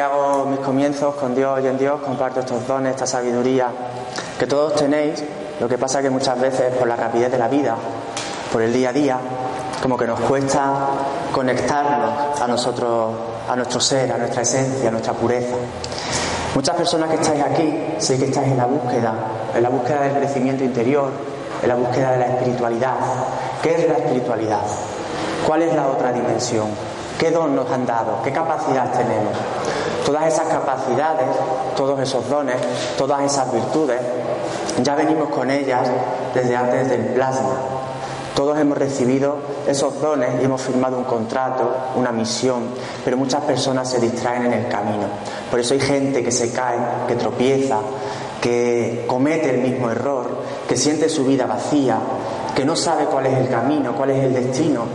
hago mis comienzos con Dios y en Dios, comparto estos dones, esta sabiduría que todos tenéis. Lo que pasa que muchas veces por la rapidez de la vida, por el día a día, como que nos cuesta conectarnos a nosotros, a nuestro ser, a nuestra esencia, a nuestra pureza. Muchas personas que estáis aquí, sé que estáis en la búsqueda, en la búsqueda del crecimiento interior, en la búsqueda de la espiritualidad. ¿Qué es la espiritualidad? ¿Cuál es la otra dimensión? ¿Qué don nos han dado? ¿Qué capacidad tenemos? Todas esas capacidades, todos esos dones, todas esas virtudes, ya venimos con ellas desde antes del plasma. Todos hemos recibido esos dones y hemos firmado un contrato, una misión, pero muchas personas se distraen en el camino. Por eso hay gente que se cae, que tropieza, que comete el mismo error, que siente su vida vacía, que no sabe cuál es el camino, cuál es el destino,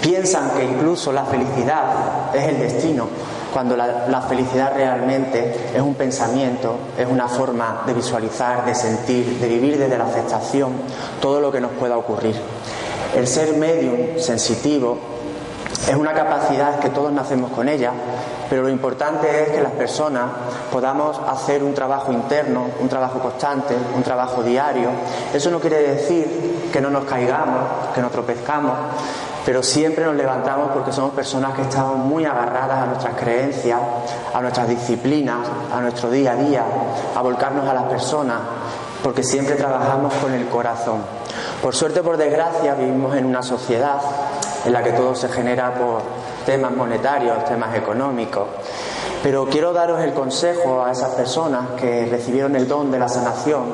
Piensan que incluso la felicidad es el destino, cuando la, felicidad realmente es un pensamiento, es una forma de visualizar, de sentir, de vivir desde la aceptación todo lo que nos pueda ocurrir. El ser medium, sensitivo, es una capacidad que todos nacemos con ella, pero lo importante es que las personas podamos hacer un trabajo interno, un trabajo constante, un trabajo diario. Eso no quiere decir que no nos caigamos, que no tropezcamos, pero siempre nos levantamos porque somos personas que estamos muy agarradas a nuestras creencias, a nuestras disciplinas, a nuestro día a día, a volcarnos a las personas, porque siempre trabajamos con el corazón. Por suerte o por desgracia vivimos en una sociedad en la que todo se genera por temas monetarios, temas económicos. Pero quiero daros el consejo a esas personas que recibieron el don de la sanación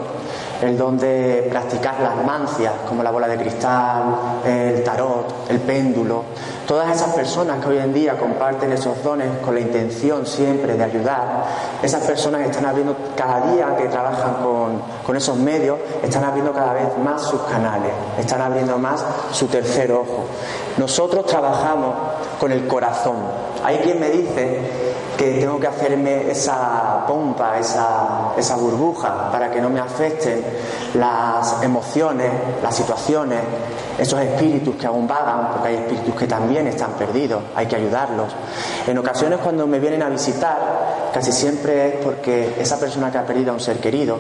el don de practicar las mancias, como la bola de cristal, el tarot, el péndulo. Todas esas personas que hoy en día comparten esos dones con la intención siempre de ayudar, esas personas que están abriendo cada día que trabajan con, con esos medios, están abriendo cada vez más sus canales, están abriendo más su tercer ojo. Nosotros trabajamos con el corazón. Hay quien me dice que tengo que hacerme esa pompa, esa, esa burbuja, para que no me afecten las emociones, las situaciones, esos espíritus que aún vagan, porque hay espíritus que también están perdidos, hay que ayudarlos. En ocasiones cuando me vienen a visitar, casi siempre es porque esa persona que ha perdido a un ser querido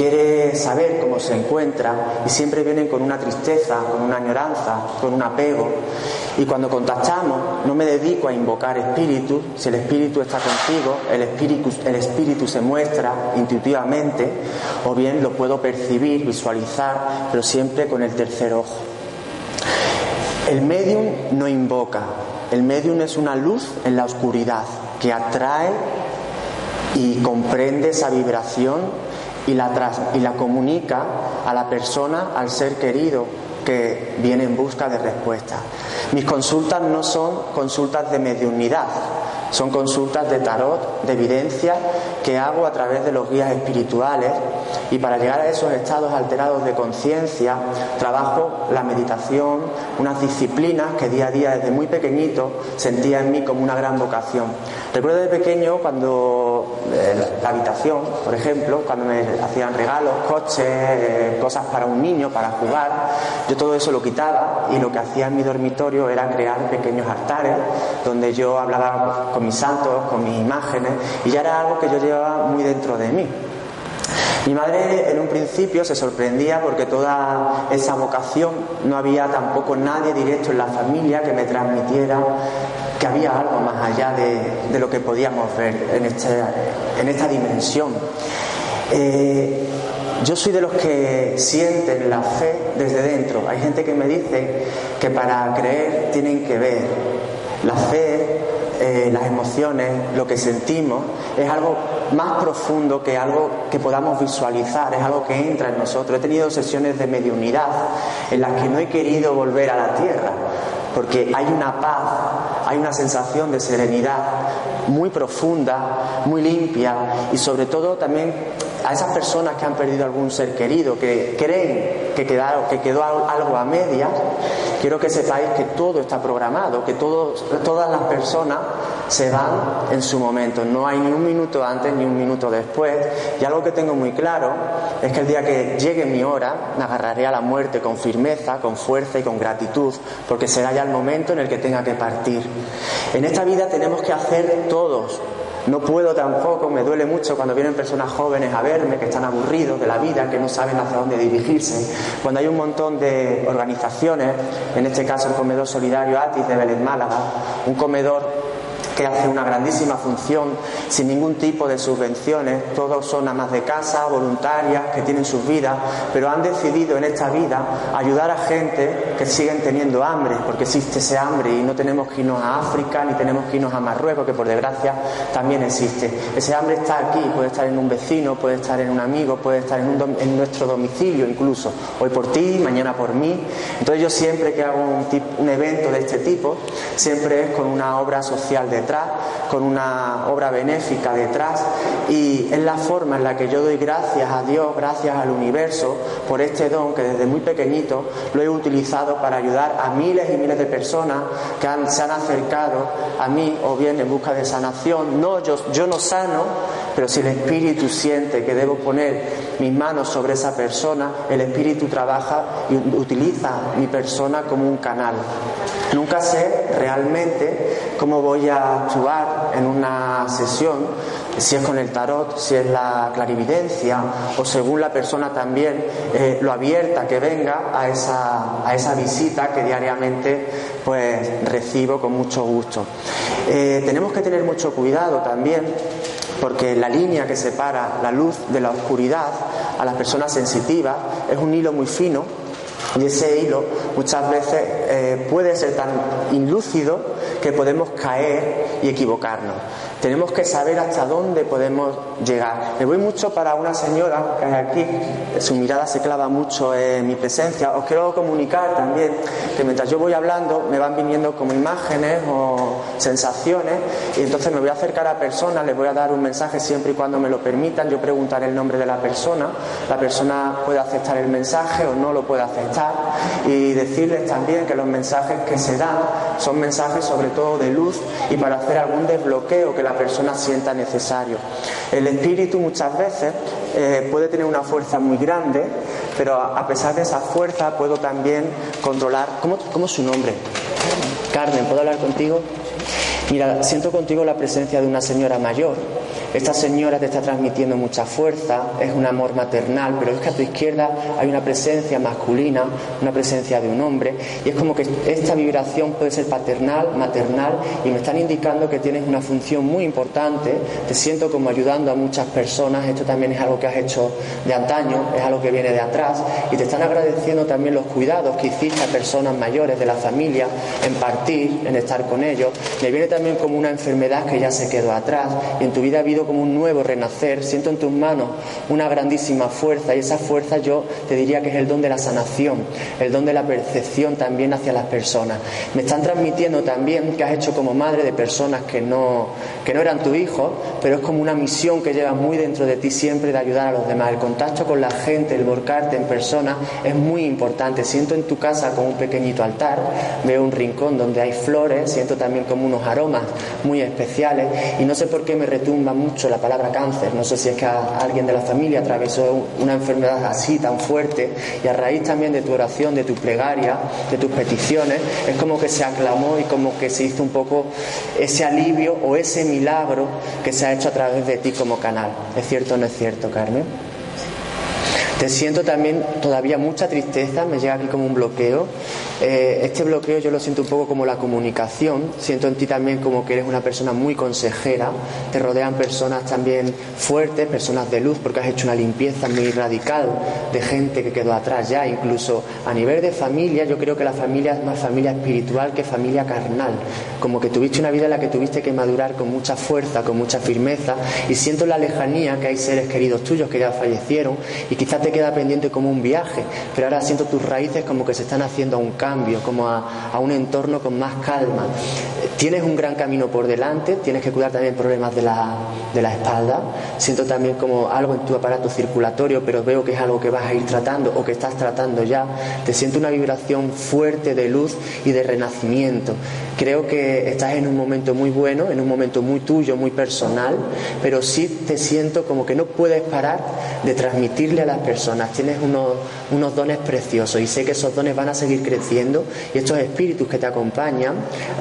quiere saber cómo se encuentra y siempre vienen con una tristeza, con una añoranza, con un apego. Y cuando contactamos, no me dedico a invocar espíritus, si el espíritu está contigo, el espíritu, el espíritu se muestra intuitivamente, o bien lo puedo percibir, visualizar, pero siempre con el tercer ojo. El medium no invoca, el medium es una luz en la oscuridad que atrae y comprende esa vibración y la, y la comunica a la persona, al ser querido que viene en busca de respuesta. Mis consultas no son consultas de mediunidad, son consultas de tarot, de evidencia que hago a través de los guías espirituales y para llegar a esos estados alterados de conciencia trabajo la meditación, unas disciplinas que día a día desde muy pequeñito sentía en mí como una gran vocación. Recuerdo de pequeño cuando eh, la habitación, por ejemplo, cuando me hacían regalos, coches, eh, cosas para un niño, para jugar, yo todo eso lo quitaba y lo que hacía en mi dormitorio era crear pequeños altares donde yo hablaba con mis santos, con mis imágenes y ya era algo que yo llevaba muy dentro de mí. Mi madre en un principio se sorprendía porque toda esa vocación no había tampoco nadie directo en la familia que me transmitiera que había algo más allá de, lo que podíamos ver en, este, en esta dimensión. Eh, yo soy de los que sienten la fe desde dentro. Hay gente que me dice que para creer tienen que ver. La fe eh, las emociones, lo que sentimos, es algo más profundo que algo que podamos visualizar, es algo que entra en nosotros. He tenido sesiones de mediunidad en las que no he querido volver a la tierra, porque hay una paz, hay una sensación de serenidad muy profunda, muy limpia y sobre todo también a esas personas que han perdido algún ser querido, que creen que, quedaron, que quedó algo a medias, quiero que sepáis que todo está programado, que todas las personas se van en su momento, no hay ni un minuto antes ni un minuto después. Y algo que tengo muy claro es que el día que llegue mi hora, me agarraré a la muerte con firmeza, con fuerza y con gratitud, porque será ya el momento en el que tenga que partir. En esta vida tenemos que hacer todos no puedo tampoco, me duele mucho cuando vienen personas jóvenes a verme que están aburridos de la vida, que no saben hacia dónde dirigirse. Cuando hay un montón de organizaciones, en este caso el Comedor Solidario ATIS de Vélez Málaga, un comedor que hace una grandísima función sin ningún tipo de subvenciones. Todos son amas de casa, voluntarias, que tienen sus vidas, pero han decidido en esta vida ayudar a gente que siguen teniendo hambre, porque existe ese hambre y no tenemos que irnos a África ni tenemos que irnos a Marruecos, que por desgracia también existe. Ese hambre está aquí, puede estar en un vecino, puede estar en un amigo, puede estar en, nuestro domicilio incluso. Hoy por ti, mañana por mí. Entonces yo siempre que hago un, un evento de este tipo, siempre es con una obra social detrás con una obra benéfica detrás y es la forma en la que yo doy gracias a Dios, gracias al universo por este don que desde muy pequeñito lo he utilizado para ayudar a miles y miles de personas que se han acercado a mí o bien en busca de sanación. No, yo, yo no sano, pero si el Espíritu siente que debo poner mis manos sobre esa persona, el Espíritu trabaja y utiliza mi persona como un canal. Nunca sé realmente cómo voy a actuar en una sesión, si es con el tarot, si es la clarividencia o según la persona también eh, lo abierta que venga a esa, a esa visita que diariamente pues recibo con mucho gusto. Eh, tenemos que tener mucho cuidado también porque la línea que separa la luz de la oscuridad a las personas sensitivas es un hilo muy fino y ese hilo muchas veces eh, puede ser tan ilúcido que podemos caer y equivocarnos. Tenemos que saber hasta dónde podemos llegar. Me voy mucho para una señora que hay aquí, su mirada se clava mucho en mi presencia. Os quiero comunicar también que mientras yo voy hablando me van viniendo como imágenes o sensaciones y entonces me voy a acercar a personas, les voy a dar un mensaje siempre y cuando me lo permitan. Yo preguntaré el nombre de la persona, la persona puede aceptar el mensaje o no lo puede aceptar y decirles también que los mensajes que se dan son mensajes sobre todo de luz y para hacer algún desbloqueo que la persona sienta necesario. El espíritu muchas veces eh, puede tener una fuerza muy grande, pero a pesar de esa fuerza puedo también controlar. ¿Cómo, cómo es su nombre? Carmen, ¿puedo hablar contigo? Mira, siento contigo la presencia de una señora mayor esta señora te está transmitiendo mucha fuerza, es un amor maternal, pero es que a tu izquierda hay una presencia masculina, una presencia de un hombre, y es como que esta vibración puede ser paternal, maternal, y me están indicando que tienes una función muy importante, te siento como ayudando a muchas personas, esto también es algo que has hecho de antaño, es algo que viene de atrás, y te están agradeciendo también los cuidados que hiciste a personas mayores de la familia, en partir, en estar con ellos, me viene también como una enfermedad que ya se quedó atrás, y en tu vida ha habido como un nuevo renacer, siento en tus manos una grandísima fuerza y esa fuerza yo te diría que es el don de la sanación, el don de la percepción también hacia las personas. Me están transmitiendo también que has hecho como madre de personas que no, que no eran tu hijo, pero es como una misión que llevas muy dentro de ti siempre de ayudar a los demás. El contacto con la gente, el volcarte en persona es muy importante. Siento en tu casa como un pequeñito altar, veo un rincón donde hay flores, siento también como unos aromas muy especiales y no sé por qué me retumba mucho la palabra cáncer. No sé si es que alguien de la familia atravesó una enfermedad así tan fuerte y a raíz también de tu oración, de tu plegaria, de tus peticiones, es como que se aclamó y como que se hizo un poco ese alivio o ese milagro que se ha hecho a través de ti como canal. ¿Es cierto o no es cierto, Carmen? Te siento también todavía mucha tristeza, me llega aquí como un bloqueo. Eh, este bloqueo yo lo siento un poco como la comunicación, siento en ti también como que eres una persona muy consejera, te rodean personas también fuertes, personas de luz, porque has hecho una limpieza muy radical de gente que quedó atrás ya, incluso a nivel de familia, yo creo que la familia es más familia espiritual que familia carnal, como que tuviste una vida en la que tuviste que madurar con mucha fuerza, con mucha firmeza, y siento la lejanía que hay seres queridos tuyos que ya fallecieron. Y quizás te queda pendiente como un viaje, pero ahora siento tus raíces como que se están haciendo a un cambio, como a, un entorno con más calma. Tienes un gran camino por delante, tienes que cuidar también problemas de la, de la espalda. Siento también como algo en tu aparato circulatorio, pero veo que es algo que vas a ir tratando o que estás tratando ya. Te siento una vibración fuerte de luz y de renacimiento. Creo que estás en un momento muy bueno, en un momento muy tuyo, muy personal, pero sí te siento como que no puedes parar de transmitirle a las personas. Tienes unos, unos dones preciosos. Y sé que esos dones van a seguir creciendo. Y estos espíritus que te acompañan,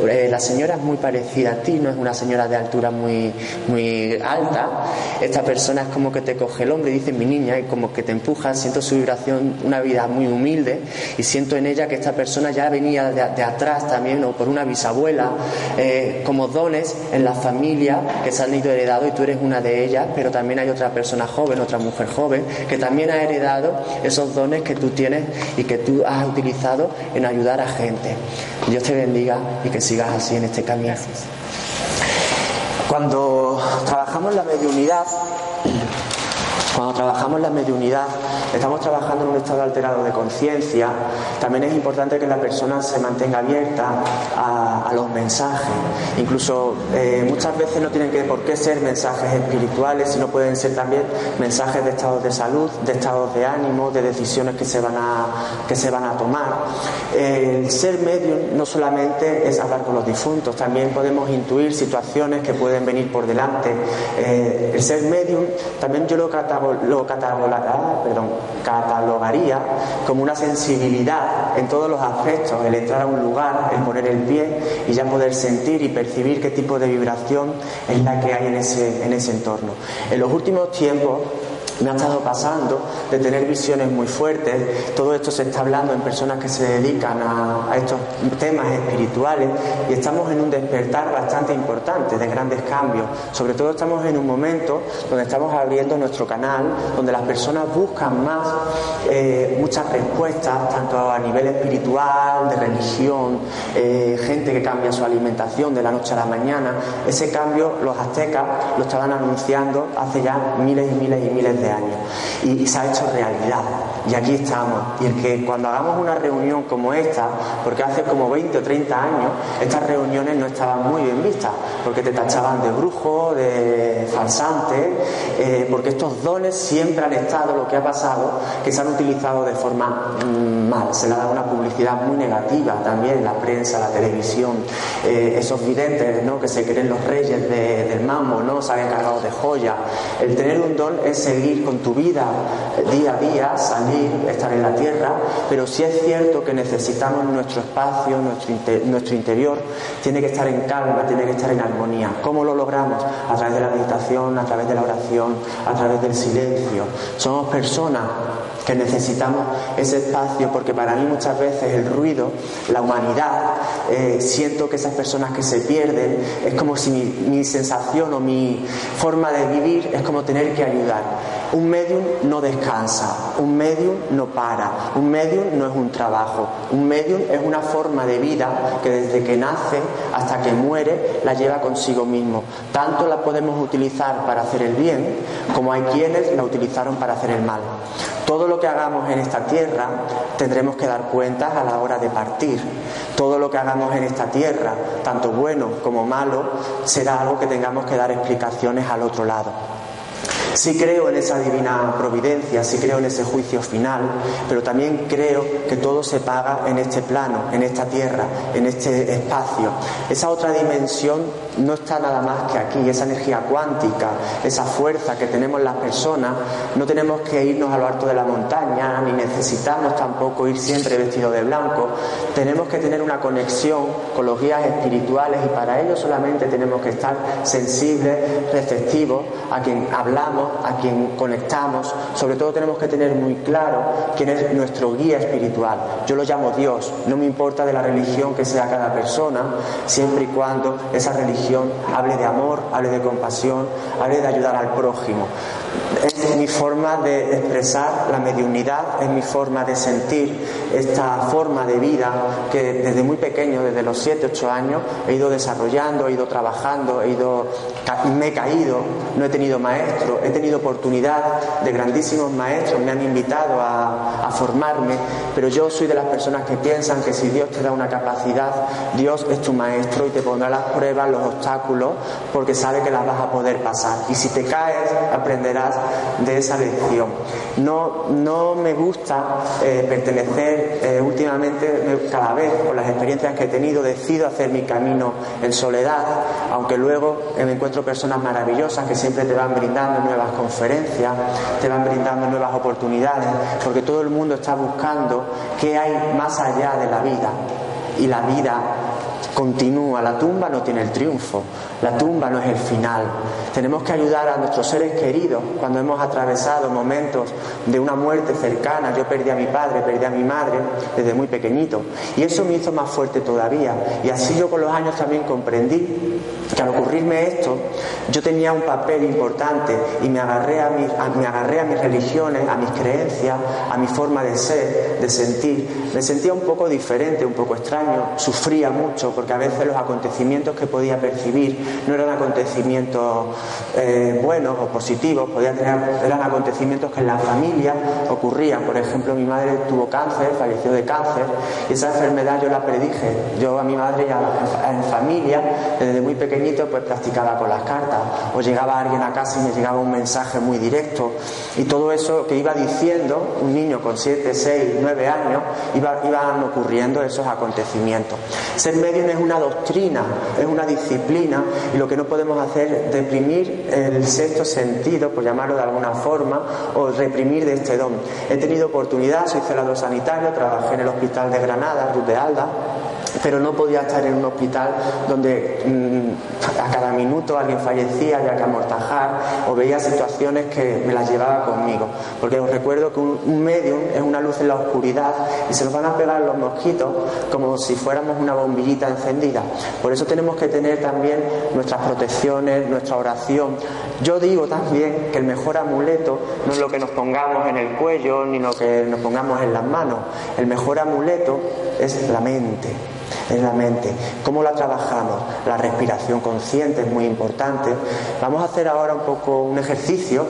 eh, la señora es muy parecida a ti, no es una señora de altura muy, muy alta, esta persona es como que te coge el hombre y dice mi niña y como que te empuja, siento su vibración, una vida muy humilde. Y siento en ella que esta persona ya venía de, atrás también o por una bisabuela, eh, como dones en la familia que se han ido heredado y tú eres una de ellas, pero también hay otra persona joven, otra mujer joven que también ha heredado esos dones que tú tienes y que tú has utilizado en ayudar a gente. Dios te bendiga y que sigas así en este camino. Cuando trabajamos la mediunidad, cuando trabajamos la mediunidad, estamos trabajando en un estado alterado de conciencia, también es importante que la persona se mantenga abierta a, los mensajes. Incluso eh, muchas veces no tienen que por qué ser mensajes espirituales, sino pueden ser también mensajes de estados de salud, de estados de ánimo, de decisiones que se van a, que se van a tomar. El ser medium no solamente es hablar con los difuntos, también podemos intuir situaciones que pueden venir por delante. Eh, el ser medium también yo lo lo catalogaría como una sensibilidad en todos los aspectos, el entrar a un lugar, el poner el pie y ya poder sentir y percibir qué tipo de vibración es la que hay en ese, en ese entorno. En los últimos tiempos me ha estado pasando de tener visiones muy fuertes. Todo esto se está hablando en personas que se dedican a, estos temas espirituales y estamos en un despertar bastante importante de grandes cambios. Sobre todo estamos en un momento donde estamos abriendo nuestro canal, donde las personas buscan más eh, muchas respuestas, tanto a nivel espiritual, de religión, eh, gente que cambia su alimentación de la noche a la mañana. Ese cambio los aztecas lo estaban anunciando hace ya miles y miles y miles de años y, se ha hecho realidad. Y aquí estamos. Y el que cuando hagamos una reunión como esta, porque hace como 20 o 30 años, estas reuniones no estaban muy bien vistas, porque te tachaban de brujo, de falsante, eh, porque estos dones siempre han estado, lo que ha pasado, que se han utilizado de forma mm, mal. Se le ha dado una publicidad muy negativa también, la prensa, la televisión, eh, esos videntes ¿no? que se creen los reyes del mambo, ¿no? se han encargado de joya. El tener un don es seguir con tu vida día a día, salir, estar en la tierra, pero si es cierto que necesitamos nuestro espacio, nuestro, nuestro interior, tiene que estar en calma, tiene que estar en armonía. ¿Cómo lo logramos? A través de la meditación, a través de la oración, a través del silencio. Somos personas que necesitamos ese espacio porque para mí muchas veces el ruido, la humanidad, eh, siento que esas personas que se pierden es como si mi sensación o mi forma de vivir es como tener que ayudar. Un medium no descansa, un medium no para, un medium no es un trabajo, un medium es una forma de vida que desde que nace hasta que muere la lleva consigo mismo. Tanto la podemos utilizar para hacer el bien como hay quienes la utilizaron para hacer el mal. Todo lo que hagamos en esta tierra tendremos que dar cuentas a la hora de partir. Todo lo que hagamos en esta tierra, tanto bueno como malo, será algo que tengamos que dar explicaciones al otro lado. Sí creo en esa divina providencia, sí creo en ese juicio final, pero también creo que todo se paga en este plano, en esta tierra, en este espacio. Esa otra dimensión no está nada más que aquí, esa energía cuántica, esa fuerza que tenemos las personas, no tenemos que irnos a lo alto de la montaña, ni necesitamos tampoco ir siempre vestido de blanco, tenemos que tener una conexión con los guías espirituales y para ello solamente tenemos que estar sensibles, receptivos a quien hablamos, a quien conectamos, sobre todo tenemos que tener muy claro quién es nuestro guía espiritual. Yo lo llamo Dios, no me importa de la religión que sea cada persona, siempre y cuando esa religión hable de amor, hable de compasión, hable de ayudar al prójimo. Es mi forma de expresar la mediunidad, es mi forma de sentir esta forma de vida que desde muy pequeño, desde los 7, 8 años, he ido desarrollando, he ido trabajando, he ido, me he caído, no he tenido maestro, he tenido oportunidad de grandísimos maestros, me han invitado a, a formarme, pero yo soy de las personas que piensan que si Dios te da una capacidad, Dios es tu maestro y te pondrá las pruebas, los obstáculos, porque sabe que las vas a poder pasar. Y si te caes, aprenderás de esa lección. No, no me gusta eh, pertenecer eh, últimamente, cada vez con las experiencias que he tenido, decido hacer mi camino en soledad, aunque luego me encuentro personas maravillosas que siempre te van brindando nuevas conferencias, te van brindando nuevas oportunidades, porque todo el mundo está buscando qué hay más allá de la vida. Y la vida continúa, la tumba no tiene el triunfo, la tumba no es el final. Tenemos que ayudar a nuestros seres queridos cuando hemos atravesado momentos de una muerte cercana. Yo perdí a mi padre, perdí a mi madre desde muy pequeñito y eso me hizo más fuerte todavía. Y así yo con los años también comprendí que al ocurrirme esto yo tenía un papel importante y me agarré a, mis, me agarré a mis religiones, a mis creencias, a mi forma de ser, de sentir. Me sentía un poco diferente, un poco extraño, sufría mucho porque a veces los acontecimientos que podía percibir no eran acontecimientos eh, buenos o positivos, podía tener, eran acontecimientos que en la familia ocurrían. Por ejemplo, mi madre tuvo cáncer, falleció de cáncer y esa enfermedad yo la predije. Yo a mi madre ya en familia, desde muy pequeñito, pues practicaba con las cartas o llegaba alguien a casa y me llegaba un mensaje muy directo y todo eso que iba diciendo un niño con 7, 6, 9 años iba, iban ocurriendo esos acontecimientos. Ser medium es una doctrina, es una disciplina y lo que no podemos hacer es el sexto sentido, por llamarlo de alguna forma, o reprimir de este don. He tenido oportunidad, soy celador sanitario, trabajé en el hospital de Granada, Ruth de Alda, pero no podía estar en un hospital donde mm, a cada minuto alguien fallecía, había que amortajar o veía situaciones que me las llevaba conmigo. Porque os recuerdo que un, un medium es una luz en la oscuridad y se nos van a pegar los mosquitos como si fuéramos una bombillita encendida. Por eso tenemos que tener también nuestras protecciones, nuestra oración. Yo digo también que el mejor amuleto no es lo que nos pongamos en el cuello ni lo que nos pongamos en las manos. El mejor amuleto es la mente en la mente. ¿Cómo la trabajamos? La respiración consciente es muy importante. Vamos a hacer ahora un poco un ejercicio,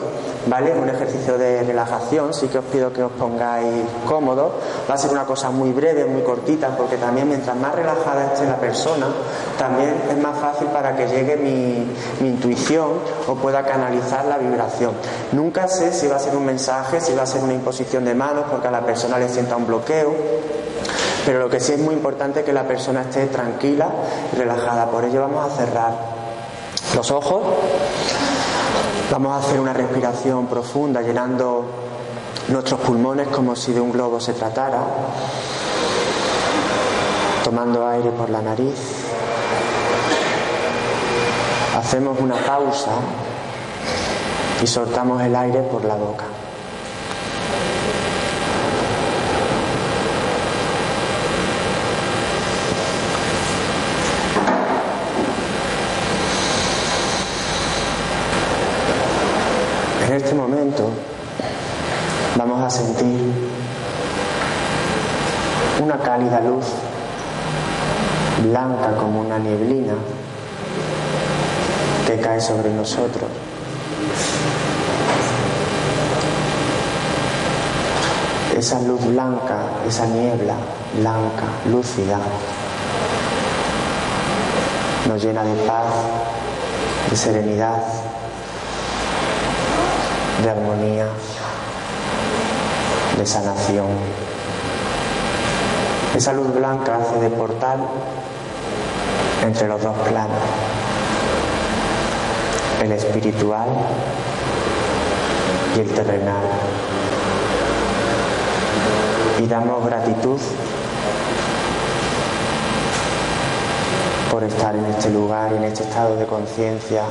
¿vale? Un ejercicio de relajación, sí que os pido que os pongáis cómodos. Va a ser una cosa muy breve, muy cortita, porque también mientras más relajada esté la persona, también es más fácil para que llegue mi, mi intuición o pueda canalizar la vibración. Nunca sé si va a ser un mensaje, si va a ser una imposición de manos, porque a la persona le sienta un bloqueo pero lo que sí es muy importante es que la persona esté tranquila y relajada. Por ello vamos a cerrar los ojos. Vamos a hacer una respiración profunda llenando nuestros pulmones como si de un globo se tratara. Tomando aire por la nariz. Hacemos una pausa y soltamos el aire por la boca. En este momento vamos a sentir una cálida luz blanca como una nieblina que cae sobre nosotros. Esa luz blanca, esa niebla blanca, lúcida, nos llena de paz, de serenidad, de armonía, de sanación. Esa luz blanca hace de portal entre los dos planos. el espiritual y el terrenal. Y damos gratitud por estar en este lugar en este estado de conciencia,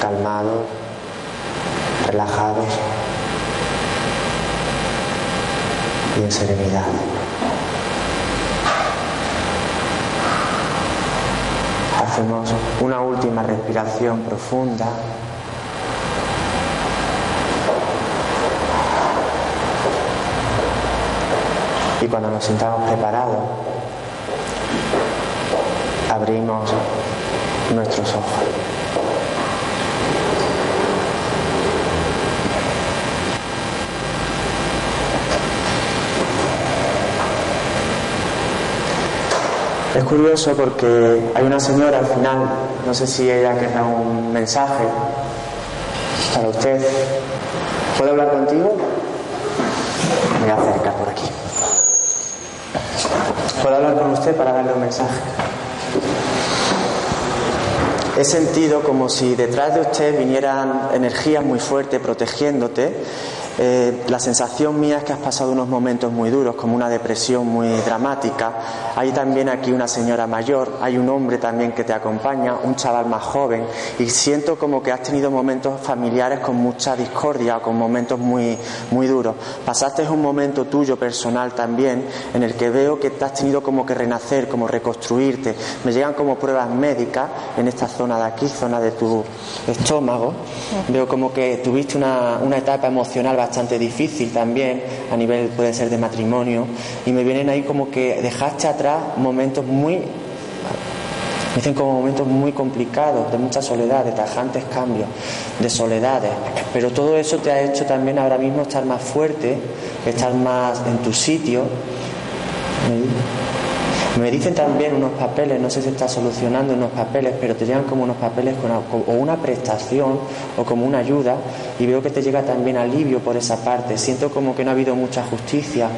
calmados, relajados y en serenidad. Hacemos una última respiración profunda. Y cuando nos sintamos preparados, abrimos nuestros ojos. Es curioso porque hay una señora al final, no sé si ella querrá un mensaje para usted. ¿Puedo hablar contigo? Me voy a acercar por aquí. ¿Puedo hablar con usted para darle un mensaje? He sentido como si detrás de usted vinieran energías muy fuertes protegiéndote eh, la sensación mía es que has pasado unos momentos muy duros, como una depresión muy dramática. Hay también aquí una señora mayor, hay un hombre también que te acompaña, un chaval más joven, y siento como que has tenido momentos familiares con mucha discordia, con momentos muy, muy duros. Pasaste un momento tuyo personal también, en el que veo que te has tenido como que renacer, como reconstruirte. Me llegan como pruebas médicas en esta zona de aquí, zona de tu estómago. Veo como que tuviste una, una etapa emocional bastante difícil también, a nivel puede ser de matrimonio, y me vienen ahí como que dejaste atrás momentos muy, dicen como momentos muy complicados, de mucha soledad, de tajantes cambios, de soledades, pero todo eso te ha hecho también ahora mismo estar más fuerte, estar más en tu sitio. Me dicen también unos papeles, no sé si está solucionando unos papeles, pero te llegan como unos papeles con, o una prestación o como una ayuda y veo que te llega también alivio por esa parte. Siento como que no ha habido mucha justicia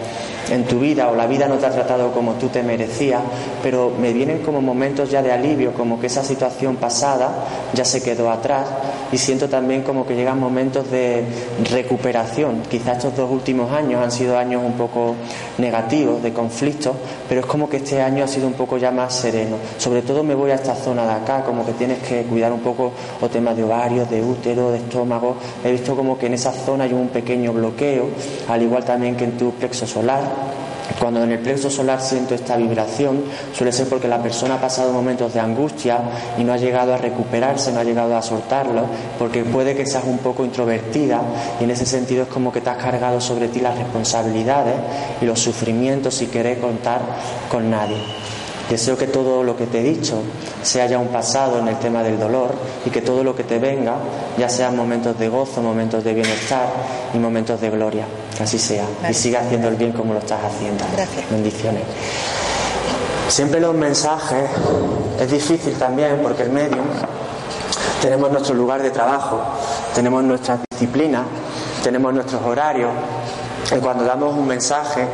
en tu vida o la vida no te ha tratado como tú te merecías, pero me vienen como momentos ya de alivio, como que esa situación pasada ya se quedó atrás y siento también como que llegan momentos de recuperación. Quizás estos dos últimos años han sido años un poco negativos, de conflictos, pero es como que este año ha sido un poco ya más sereno. Sobre todo me voy a esta zona de acá, como que tienes que cuidar un poco o temas de ovarios, de útero, de estómago. He visto como que en esa zona hay un pequeño bloqueo, al igual también que en tu plexo solar cuando en el plexo solar siento esta vibración, suele ser porque la persona ha pasado momentos de angustia y no ha llegado a recuperarse, no ha llegado a soltarlo, porque puede que seas un poco introvertida y en ese sentido es como que te has cargado sobre ti las responsabilidades y los sufrimientos si querer contar con nadie. Deseo que todo lo que te he dicho sea ya un pasado en el tema del dolor y que todo lo que te venga ya sean momentos de gozo, momentos de bienestar y momentos de gloria. Que así sea. Y siga haciendo el bien como lo estás haciendo. Gracias. Bendiciones. Siempre los mensajes es difícil también porque el medium tenemos nuestro lugar de trabajo, tenemos nuestra disciplina, tenemos nuestros horarios. Y cuando damos un mensaje,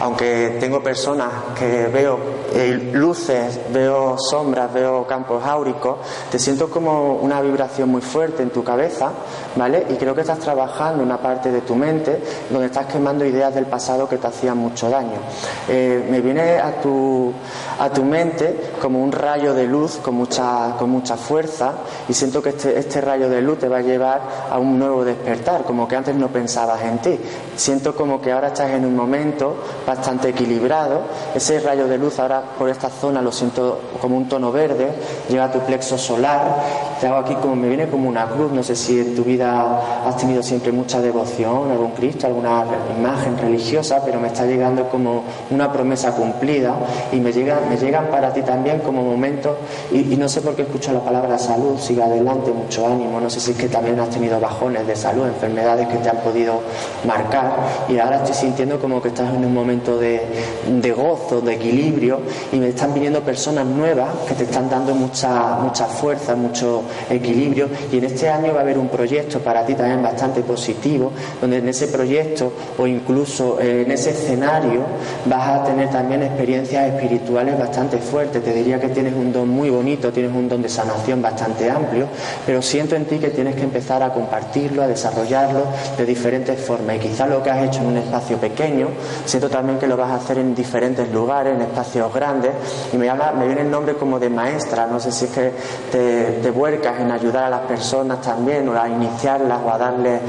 aunque tengo personas que veo eh, luces, veo sombras, veo campos áuricos, te siento como una vibración muy fuerte en tu cabeza, ¿vale? Y creo que estás trabajando una parte de tu mente donde estás quemando ideas del pasado que te hacían mucho daño. Eh, me viene a tu, a tu mente como un rayo de luz con mucha, con mucha fuerza y siento que este, este rayo de luz te va a llevar a un nuevo despertar, como que antes no pensabas en ti. Siento como que ahora estás en un momento bastante equilibrado. Ese rayo de luz ahora por esta zona lo siento como un tono verde, llega a tu plexo solar, te hago aquí como me viene como una cruz, no sé si en tu vida has tenido siempre mucha devoción, algún Cristo, alguna imagen religiosa, pero me está llegando como una promesa cumplida y me, llega, me llegan para ti también como momentos, y, no sé por qué escucho la palabra salud, siga adelante, mucho ánimo, no sé si es que también has tenido bajones de salud, enfermedades que te han podido marcar y ahora estoy sintiendo como que estás en un momento de, de gozo, de equilibrio y me están viniendo personas nuevas que te están dando mucha, mucha fuerza, mucho equilibrio y en este año va a haber un proyecto para ti también bastante positivo, donde en ese proyecto o incluso en ese escenario vas a tener también experiencias espirituales bastante fuertes. Te diría que tienes un don muy bonito, tienes un don de sanación bastante amplio, pero siento en ti que tienes que empezar a compartirlo, a desarrollarlo de diferentes formas. Y quizás lo que has hecho en un espacio pequeño, siento también que lo vas a hacer en diferentes lugares, en espacios grandes. Y me, viene el nombre como de maestra, no sé si es que te, vuelcas en ayudar a las personas también, o a o a darles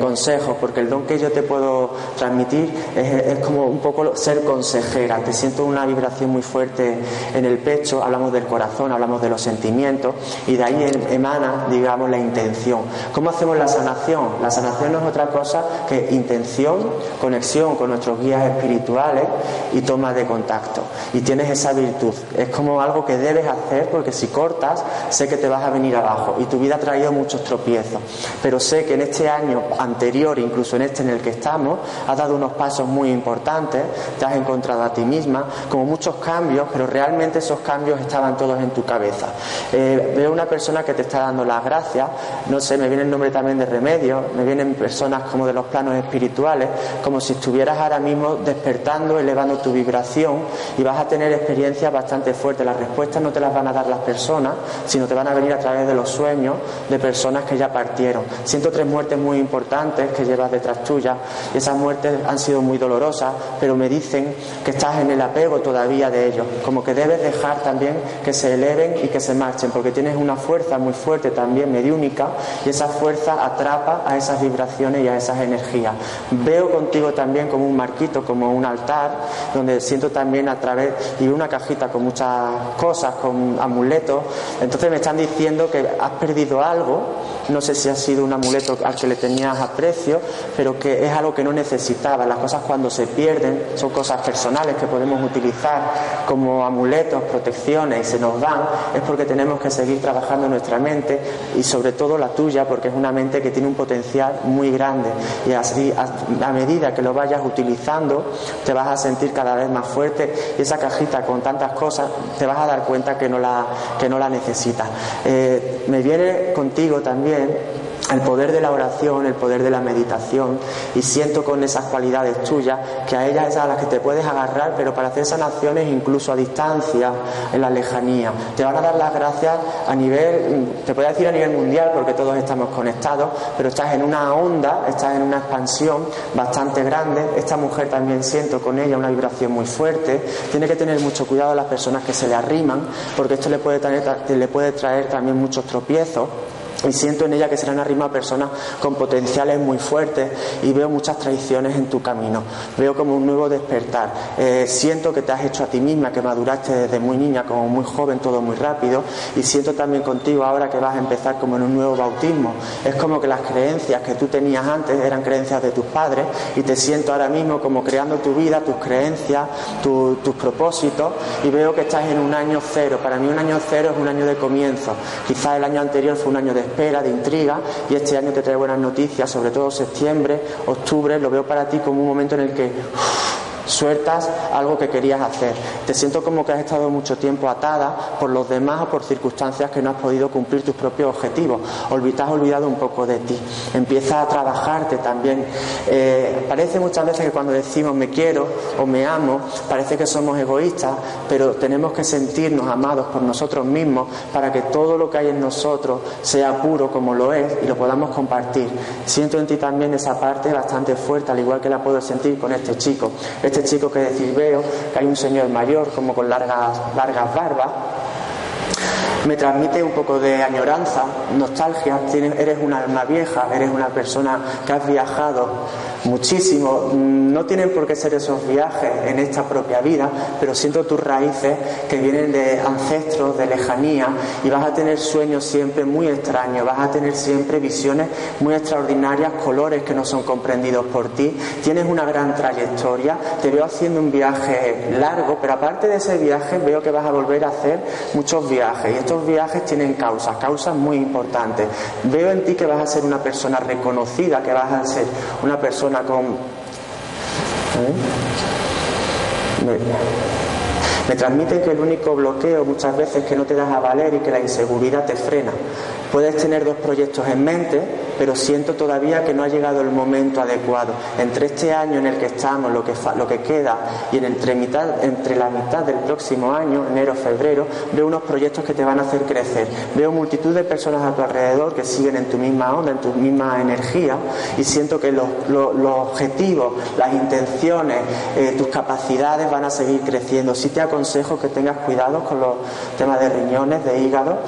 consejos, porque el don que yo te puedo transmitir es, es como un poco ser consejera. Te siento una vibración muy fuerte en el pecho, hablamos del corazón, hablamos de los sentimientos, y de ahí emana, digamos, la intención. ¿Cómo hacemos la sanación? La sanación no es otra cosa que intención, conexión con nuestros guías espirituales y toma de contacto. Y tienes esa virtud. Es como algo que debes hacer porque si cortas, sé que te vas a venir abajo y tu vida ha traído muchos tropiezos. Pero sé que en este año anterior, incluso en este en el que estamos, has dado unos pasos muy importantes, te has encontrado a ti misma, como muchos cambios, pero realmente esos cambios estaban todos en tu cabeza. Eh, veo una persona que te está dando las gracias, no sé, me viene el nombre también de remedio, me vienen personas como de los planos espirituales, como si estuvieras ahora mismo despertando, elevando tu vibración y vas a tener experiencias bastante fuertes. Las respuestas no te las van a dar las personas, sino te van a venir a través de los sueños de personas que ya partieron. Siento tres muertes muy importantes que llevas detrás tuya y esas muertes han sido muy dolorosas, pero me dicen que estás en el apego todavía de ellos, como que debes dejar también que se eleven y que se marchen, porque tienes una fuerza muy fuerte también mediúnica y esa fuerza atrapa a esas vibraciones y a esas energías. Veo contigo también como un marquito, como un altar, donde siento también a través y una cajita con muchas cosas, con amuletos. Entonces me están diciendo que has perdido algo, no sé si ha sido un amuleto al que le tenías aprecio, pero que es algo que no necesitabas. Las cosas cuando se pierden son cosas personales que podemos utilizar como amuletos, protecciones y se nos van, es porque tenemos que seguir trabajando nuestra mente y sobre todo la tuya, porque es una mente que tiene un potencial muy grande y así a medida que lo vayas utilizando te vas a sentir cada vez más fuerte y esa cajita con tantas cosas te vas a dar cuenta que no la, que no la necesitas. Eh, me viene contigo también el poder de la oración, el poder de la meditación, y siento con esas cualidades tuyas que a ellas es a las que te puedes agarrar, pero para hacer sanaciones incluso a distancia, en la lejanía. Te van a dar las gracias a nivel, te puedo decir a nivel mundial, porque todos estamos conectados, pero estás en una onda, estás en una expansión bastante grande. Esta mujer también siento con ella una vibración muy fuerte. Tiene que tener mucho cuidado a las personas que se le arriman, porque esto le puede le puede traer también muchos tropiezos y siento en ella que serán arriba personas con potenciales muy fuertes y veo muchas traiciones en tu camino. Veo como un nuevo despertar. Eh, siento que te has hecho a ti misma, que maduraste desde muy niña, como muy joven, todo muy rápido. Y siento también contigo ahora que vas a empezar como en un nuevo bautismo. Es como que las creencias que tú tenías antes eran creencias de tus padres y te siento ahora mismo como creando tu vida, tus creencias, tus propósitos y veo que estás en un año cero. Para mí un año cero es un año de comienzo. Quizás el año anterior fue un año de espera, de intriga, y este año te trae buenas noticias, sobre todo septiembre, octubre, lo veo para ti como un momento en el que sueltas algo que querías hacer. Te siento como que has estado mucho tiempo atada por los demás o por circunstancias que no has podido cumplir tus propios objetivos. Has olvidado un poco de ti. Empieza a trabajarte también. Eh, parece muchas veces que cuando decimos me quiero o me amo, parece que somos egoístas, pero tenemos que sentirnos amados por nosotros mismos para que todo lo que hay en nosotros sea puro como lo es y lo podamos compartir. Siento en ti también esa parte bastante fuerte, al igual que la puedo sentir con este chico. Chico que decís veo, que hay un señor mayor como con largas, largas barbas, me transmite un poco de añoranza, nostalgia, eres un alma vieja, eres una persona que has viajado muchísimo. No tienen por qué ser esos viajes en esta propia vida, pero siento tus raíces que vienen de ancestros, de lejanía, y vas a tener sueños siempre muy extraños, vas a tener siempre visiones muy extraordinarias, colores que no son comprendidos por ti. Tienes una gran trayectoria, te veo haciendo un viaje largo, pero aparte de ese viaje veo que vas a volver a hacer muchos viajes, y estos viajes tienen causas, causas muy importantes. Veo en ti que vas a ser una persona reconocida, que vas a ser una persona con... ¿eh? Me transmiten que el único bloqueo muchas veces es que no te das a valer y que la inseguridad te frena. Puedes tener dos proyectos en mente, pero siento todavía que no ha llegado el momento adecuado. Entre este año en el que estamos, lo que, lo que queda, y entre la mitad del próximo año, enero, febrero, veo unos proyectos que te van a hacer crecer. Veo multitud de personas a tu alrededor que siguen en tu misma onda, en tu misma energía, y siento que los, objetivos, las intenciones, eh, tus capacidades van a seguir creciendo. Sí te aconsejo que tengas cuidado con los temas de riñones, de hígado,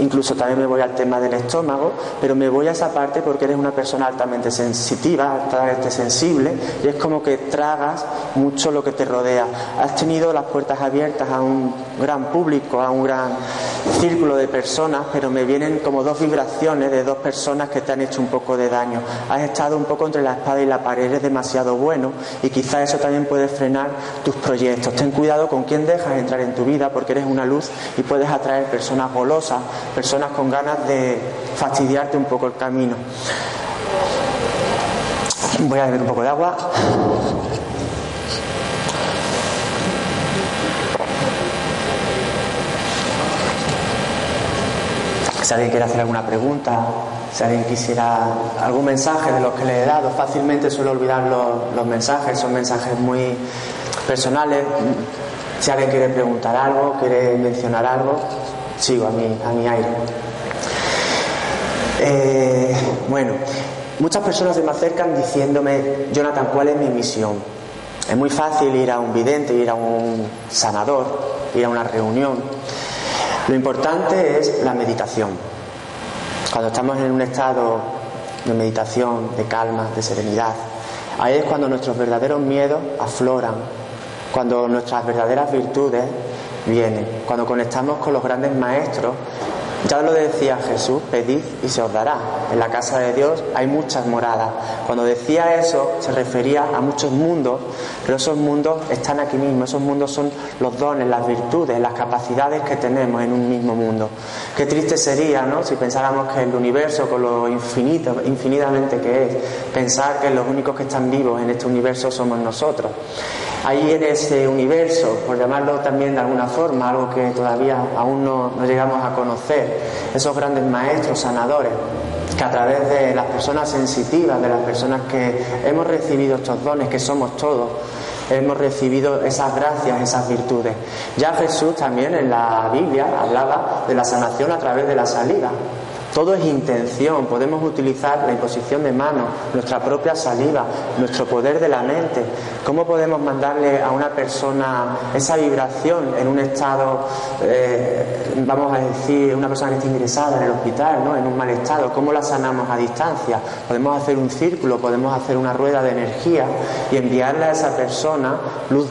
incluso también me voy al tema tema del estómago, pero me voy a esa parte porque eres una persona altamente sensitiva, altamente sensible, y es como que tragas mucho lo que te rodea. Has tenido las puertas abiertas a un gran público, a un gran círculo de personas, pero me vienen como dos vibraciones de dos personas que te han hecho un poco de daño. Has estado un poco entre la espada y la pared, eres demasiado bueno y quizá eso también puede frenar tus proyectos. Ten cuidado con quién dejas entrar en tu vida porque eres una luz y puedes atraer personas golosas, personas con ganas de fastidiarte un poco el camino. Voy a beber un poco de agua. Si alguien quiere hacer alguna pregunta, si alguien quisiera algún mensaje de los que le he dado, fácilmente suelo olvidar los, mensajes, son mensajes muy personales. Si alguien quiere preguntar algo, quiere mencionar algo, sigo a mi, a mi aire. Eh, bueno, muchas personas se me acercan diciéndome, Jonathan, ¿cuál es mi misión? Es muy fácil ir a un vidente, ir a un sanador, ir a una reunión lo importante es la meditación. Cuando estamos en un estado de meditación, de calma, de serenidad, ahí es cuando nuestros verdaderos miedos afloran, cuando nuestras verdaderas virtudes vienen, cuando conectamos con los grandes maestros ya lo decía Jesús, pedid y se os dará. En la casa de Dios hay muchas moradas. Cuando decía eso se refería a muchos mundos, pero esos mundos están aquí mismo. Esos mundos son los dones, las virtudes, las capacidades que tenemos en un mismo mundo. Qué triste sería, ¿no? Si pensáramos que el universo, con lo infinito, infinitamente que es, pensar que los únicos que están vivos en este universo somos nosotros ahí en ese universo, por llamarlo también de alguna forma, algo que todavía aún no, llegamos a conocer, esos grandes maestros sanadores que a través de las personas sensitivas, de las personas que hemos recibido estos dones, que somos todos, hemos recibido esas gracias, esas virtudes. Ya Jesús también en la Biblia hablaba de la sanación a través de la salida. Todo es intención, podemos utilizar la imposición de manos, nuestra propia saliva, nuestro poder de la mente. ¿Cómo podemos mandarle a una persona esa vibración en un estado, eh, vamos a decir, una persona que está ingresada en el hospital, ¿no? en un mal estado? ¿Cómo la sanamos a distancia? Podemos hacer un círculo, podemos hacer una rueda de energía y enviarle a esa persona luz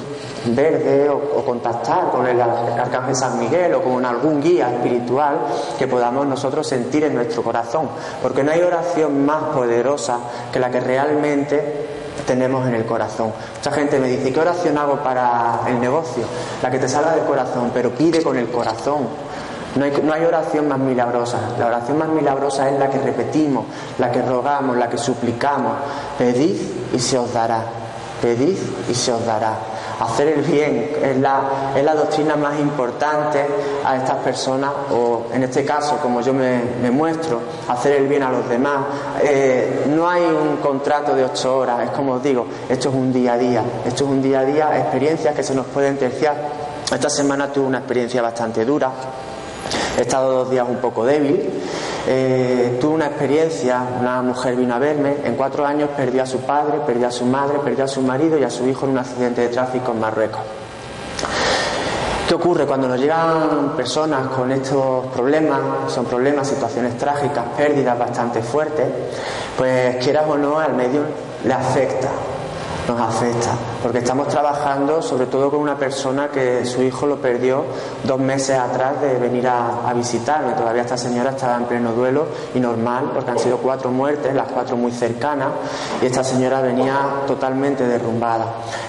verde o, contactar con el arcángel San Miguel o con algún guía espiritual que podamos nosotros sentir en nuestro corazón. Porque no hay oración más poderosa que la que realmente tenemos en el corazón. Mucha gente me dice, ¿qué oración hago para el negocio? La que te salga del corazón, pero pide con el corazón. No hay, no hay, oración más milagrosa. La oración más milagrosa es la que repetimos, la que rogamos, la que suplicamos. Pedid y se os dará. Pedid y se os dará hacer el bien es la, es la doctrina más importante a estas personas, o en este caso, como yo me, muestro, hacer el bien a los demás. Eh, no hay un contrato de ocho horas, es como os digo, esto es un día a día, esto es un día a día, experiencias que se nos pueden terciar. Esta semana tuve una experiencia bastante dura, he estado dos días un poco débil eh, tuve una experiencia, una mujer vino a verme, en cuatro años perdió a su padre, perdió a su madre, perdió a su marido y a su hijo en un accidente de tráfico en Marruecos. ¿Qué ocurre cuando nos llegan personas con estos problemas? Son problemas, situaciones trágicas, pérdidas bastante fuertes, pues quieras o no, al medio le afecta, nos afecta, porque estamos trabajando sobre todo con una persona que su hijo lo perdió dos meses atrás de venir a, visitarme. Todavía esta señora estaba en pleno duelo y normal, porque han sido cuatro muertes, las cuatro muy cercanas, y esta señora venía totalmente derrumbada.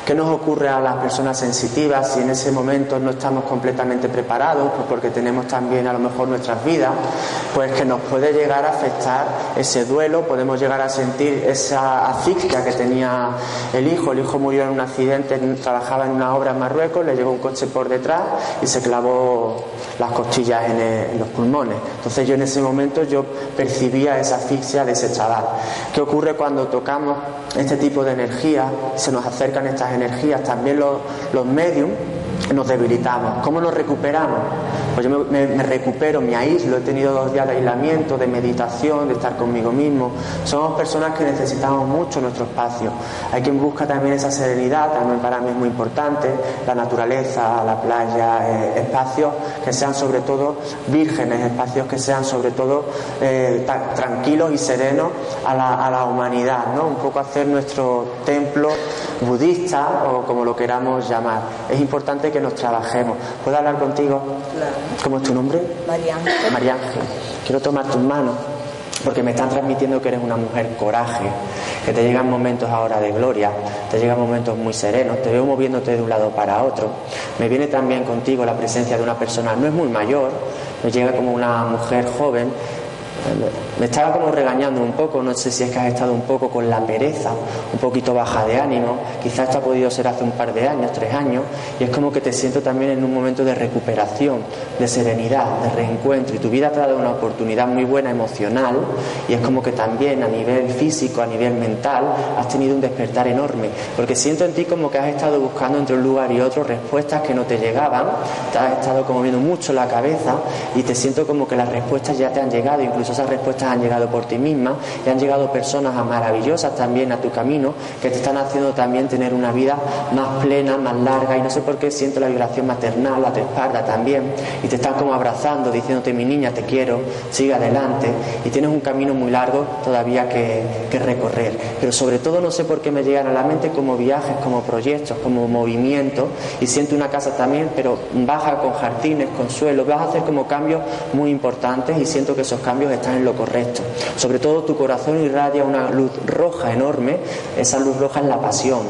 ¿Qué nos ocurre a las personas sensitivas si en ese momento no estamos completamente preparados, pues porque tenemos también a lo mejor nuestras vidas, pues que nos puede llegar a afectar ese duelo, podemos llegar a sentir esa asfixia que tenía el el hijo, el hijo murió en un accidente, trabajaba en una obra en Marruecos, le llegó un coche por detrás y se clavó las costillas en, los pulmones. Entonces yo en ese momento yo percibía esa asfixia de ese chaval. ¿Qué ocurre cuando tocamos este tipo de energía? Se nos acercan estas energías, también los, los nos debilitamos. ¿Cómo nos recuperamos? Pues yo me, recupero, me aíslo, he tenido dos días de aislamiento, de meditación, de estar conmigo mismo. Somos personas que necesitamos mucho nuestro espacio. Hay quien busca también esa serenidad, también para mí es muy importante, la naturaleza, la playa, eh, espacios que sean sobre todo vírgenes, espacios que sean sobre todo eh, tranquilos y serenos a la humanidad, ¿no? Un poco hacer nuestro templo budista o como lo queramos llamar. Es importante que nos trabajemos. ¿Puedo hablar contigo? Claro. ¿Cómo es tu nombre? María Ángel. María Ángel. Quiero tomar tus manos porque me están transmitiendo que eres una mujer coraje, que te llegan momentos ahora de gloria, te llegan momentos muy serenos, te veo moviéndote de un lado para otro. Me viene también contigo la presencia de una persona, no es muy mayor, me llega como una mujer joven, me estaba como regañando un poco, no sé si es que has estado un poco con la pereza, un poquito baja de ánimo, quizás esto ha podido ser hace un par de años, tres años, y es como que te siento también en un momento de recuperación, de serenidad, de reencuentro, y tu vida te ha dado una oportunidad muy buena emocional, y es como que también a nivel físico, a nivel mental, has tenido un despertar enorme, porque siento en ti como que has estado buscando entre un lugar y otro respuestas que no te llegaban, te has estado como viendo mucho la cabeza, y te siento como que las respuestas ya te han llegado, incluso esas respuestas han llegado por ti misma y han llegado personas maravillosas también a tu camino que te están haciendo también tener una vida más plena, más larga. Y no sé por qué siento la vibración maternal a tu espalda también. Y te están como abrazando diciéndote mi niña te quiero, sigue adelante y tienes un camino muy largo todavía que, recorrer. Pero sobre todo no sé por qué me llegan a la mente como viajes, como proyectos, como movimientos y siento una casa también pero baja con jardines, con suelo. Vas a hacer como cambios muy importantes y siento que esos cambios están en lo correcto. Sobre todo tu corazón irradia una luz roja enorme, esa luz roja es la pasión.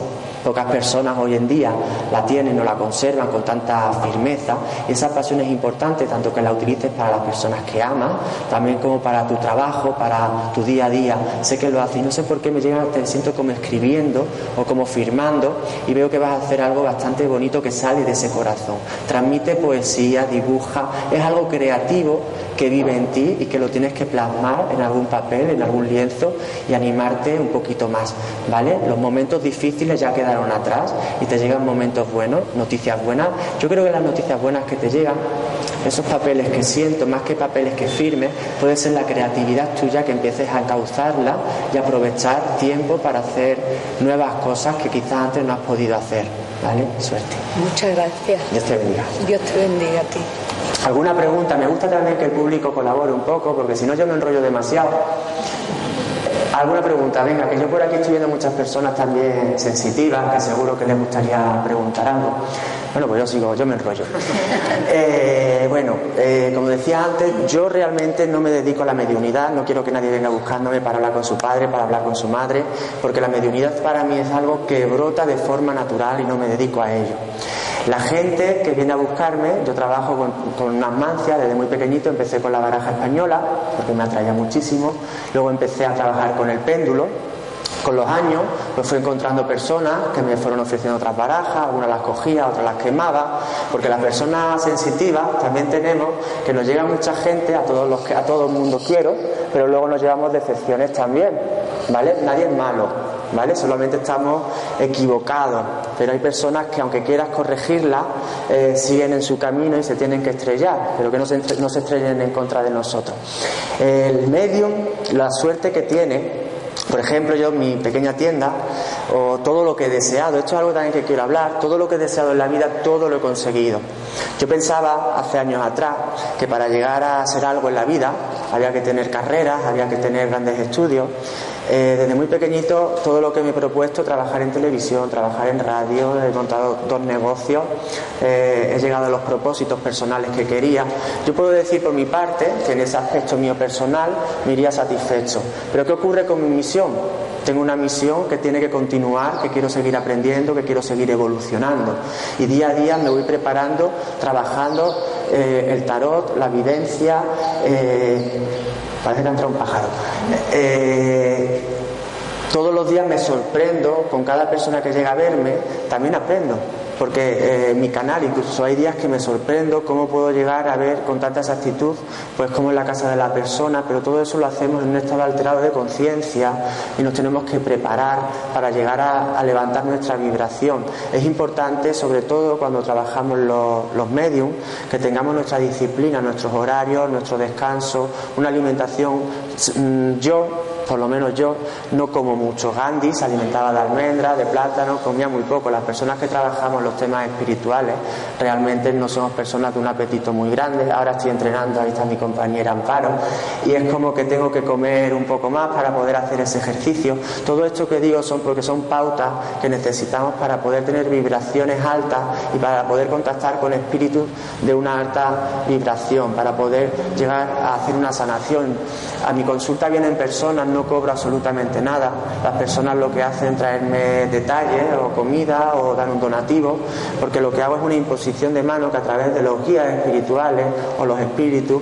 Pocas personas hoy en día la tienen o la conservan con tanta firmeza y esa pasión es importante tanto que la utilices para las personas que amas, también como para tu trabajo, para tu día a día. Sé que lo haces y no sé por qué me llega, te siento como escribiendo o como firmando y veo que vas a hacer algo bastante bonito que sale de ese corazón. Transmite poesía, dibuja, es algo creativo que vive en ti y que lo tienes que plasmar en algún papel, en algún lienzo y animarte un poquito más, ¿vale? Los momentos difíciles ya quedan atrás y te llegan momentos buenos, noticias buenas. Yo creo que las noticias buenas que te llegan, esos papeles que siento, más que papeles que firmes, puede ser la creatividad tuya que empieces a encauzarla y aprovechar tiempo para hacer nuevas cosas que quizás antes no has podido hacer. ¿Vale? Suerte. Muchas gracias. Dios te bendiga. Dios te bendiga a ti. ¿Alguna pregunta? Me gusta también que el público colabore un poco, porque si no yo me enrollo demasiado. ¿Alguna pregunta? Venga, que yo por aquí estoy viendo muchas personas también sensitivas, que seguro que les gustaría preguntar algo. Bueno, pues yo sigo, yo me enrollo. Eh, bueno, eh, como decía antes, yo realmente no me dedico a la mediunidad, no quiero que nadie venga buscándome para hablar con su padre, para hablar con su madre, porque la mediunidad para mí es algo que brota de forma natural y no me dedico a ello. La gente que viene a buscarme, yo trabajo con, con unas mancias desde muy pequeñito, empecé con la baraja española, porque me atraía muchísimo, luego empecé a trabajar con el péndulo, con los años pues fui encontrando personas que me fueron ofreciendo otras barajas, algunas las cogía, otras las quemaba, porque las personas sensitivas también tenemos que nos llega mucha gente, a todos los que a todo el mundo quiero, pero luego nos llevamos decepciones también, ¿vale? Nadie es malo, ¿vale? Solamente estamos equivocados, pero hay personas que aunque quieras corregirlas, eh, siguen en su camino y se tienen que estrellar, pero que no se, estrellen en contra de nosotros. El medium, la suerte que tiene, por ejemplo, yo mi pequeña tienda, o todo lo que he deseado, esto es algo también que quiero hablar, todo lo que he deseado en la vida, todo lo he conseguido. Yo pensaba hace años atrás que para llegar a ser algo en la vida había que tener carreras, había que tener grandes estudios. Eh, desde muy pequeñito todo lo que me he propuesto, trabajar en televisión, trabajar en radio, he montado dos negocios, eh, he llegado a los propósitos personales que quería. Yo puedo decir por mi parte que en ese aspecto mío personal me iría satisfecho. Pero ¿qué ocurre con mi misión? Tengo una misión que tiene que continuar, que quiero seguir aprendiendo, que quiero seguir evolucionando. Y día a día me voy preparando, trabajando eh, el tarot, la evidencia. Eh, parece que ha entrado un pájaro. Eh, Todos los días me sorprendo con cada persona que llega a verme, también aprendo porque eh, mi canal incluso hay días que me sorprendo cómo puedo llegar a ver con tanta exactitud pues como en la casa de la persona pero todo eso lo hacemos en un estado alterado de conciencia y nos tenemos que preparar para llegar a, levantar nuestra vibración. Es importante sobre todo cuando trabajamos los, los medium que tengamos nuestra disciplina nuestros horarios nuestro descanso una alimentación mm, yo por lo menos yo no como mucho. Gandhi se alimentaba de almendras, de plátano, comía muy poco. Las personas que trabajamos los temas espirituales realmente no somos personas de un apetito muy grande. Ahora estoy entrenando, ahí está mi compañera Amparo, y es como que tengo que comer un poco más para poder hacer ese ejercicio. Todo esto que digo son porque son pautas que necesitamos para poder tener vibraciones altas y para poder contactar con espíritus de una alta vibración, para poder llegar a hacer una sanación. A mi consulta vienen personas no cobro absolutamente nada. Las personas lo que hacen es traerme detalles o comida o dar un donativo, porque lo que hago es una imposición de mano que a través de los guías espirituales o los espíritus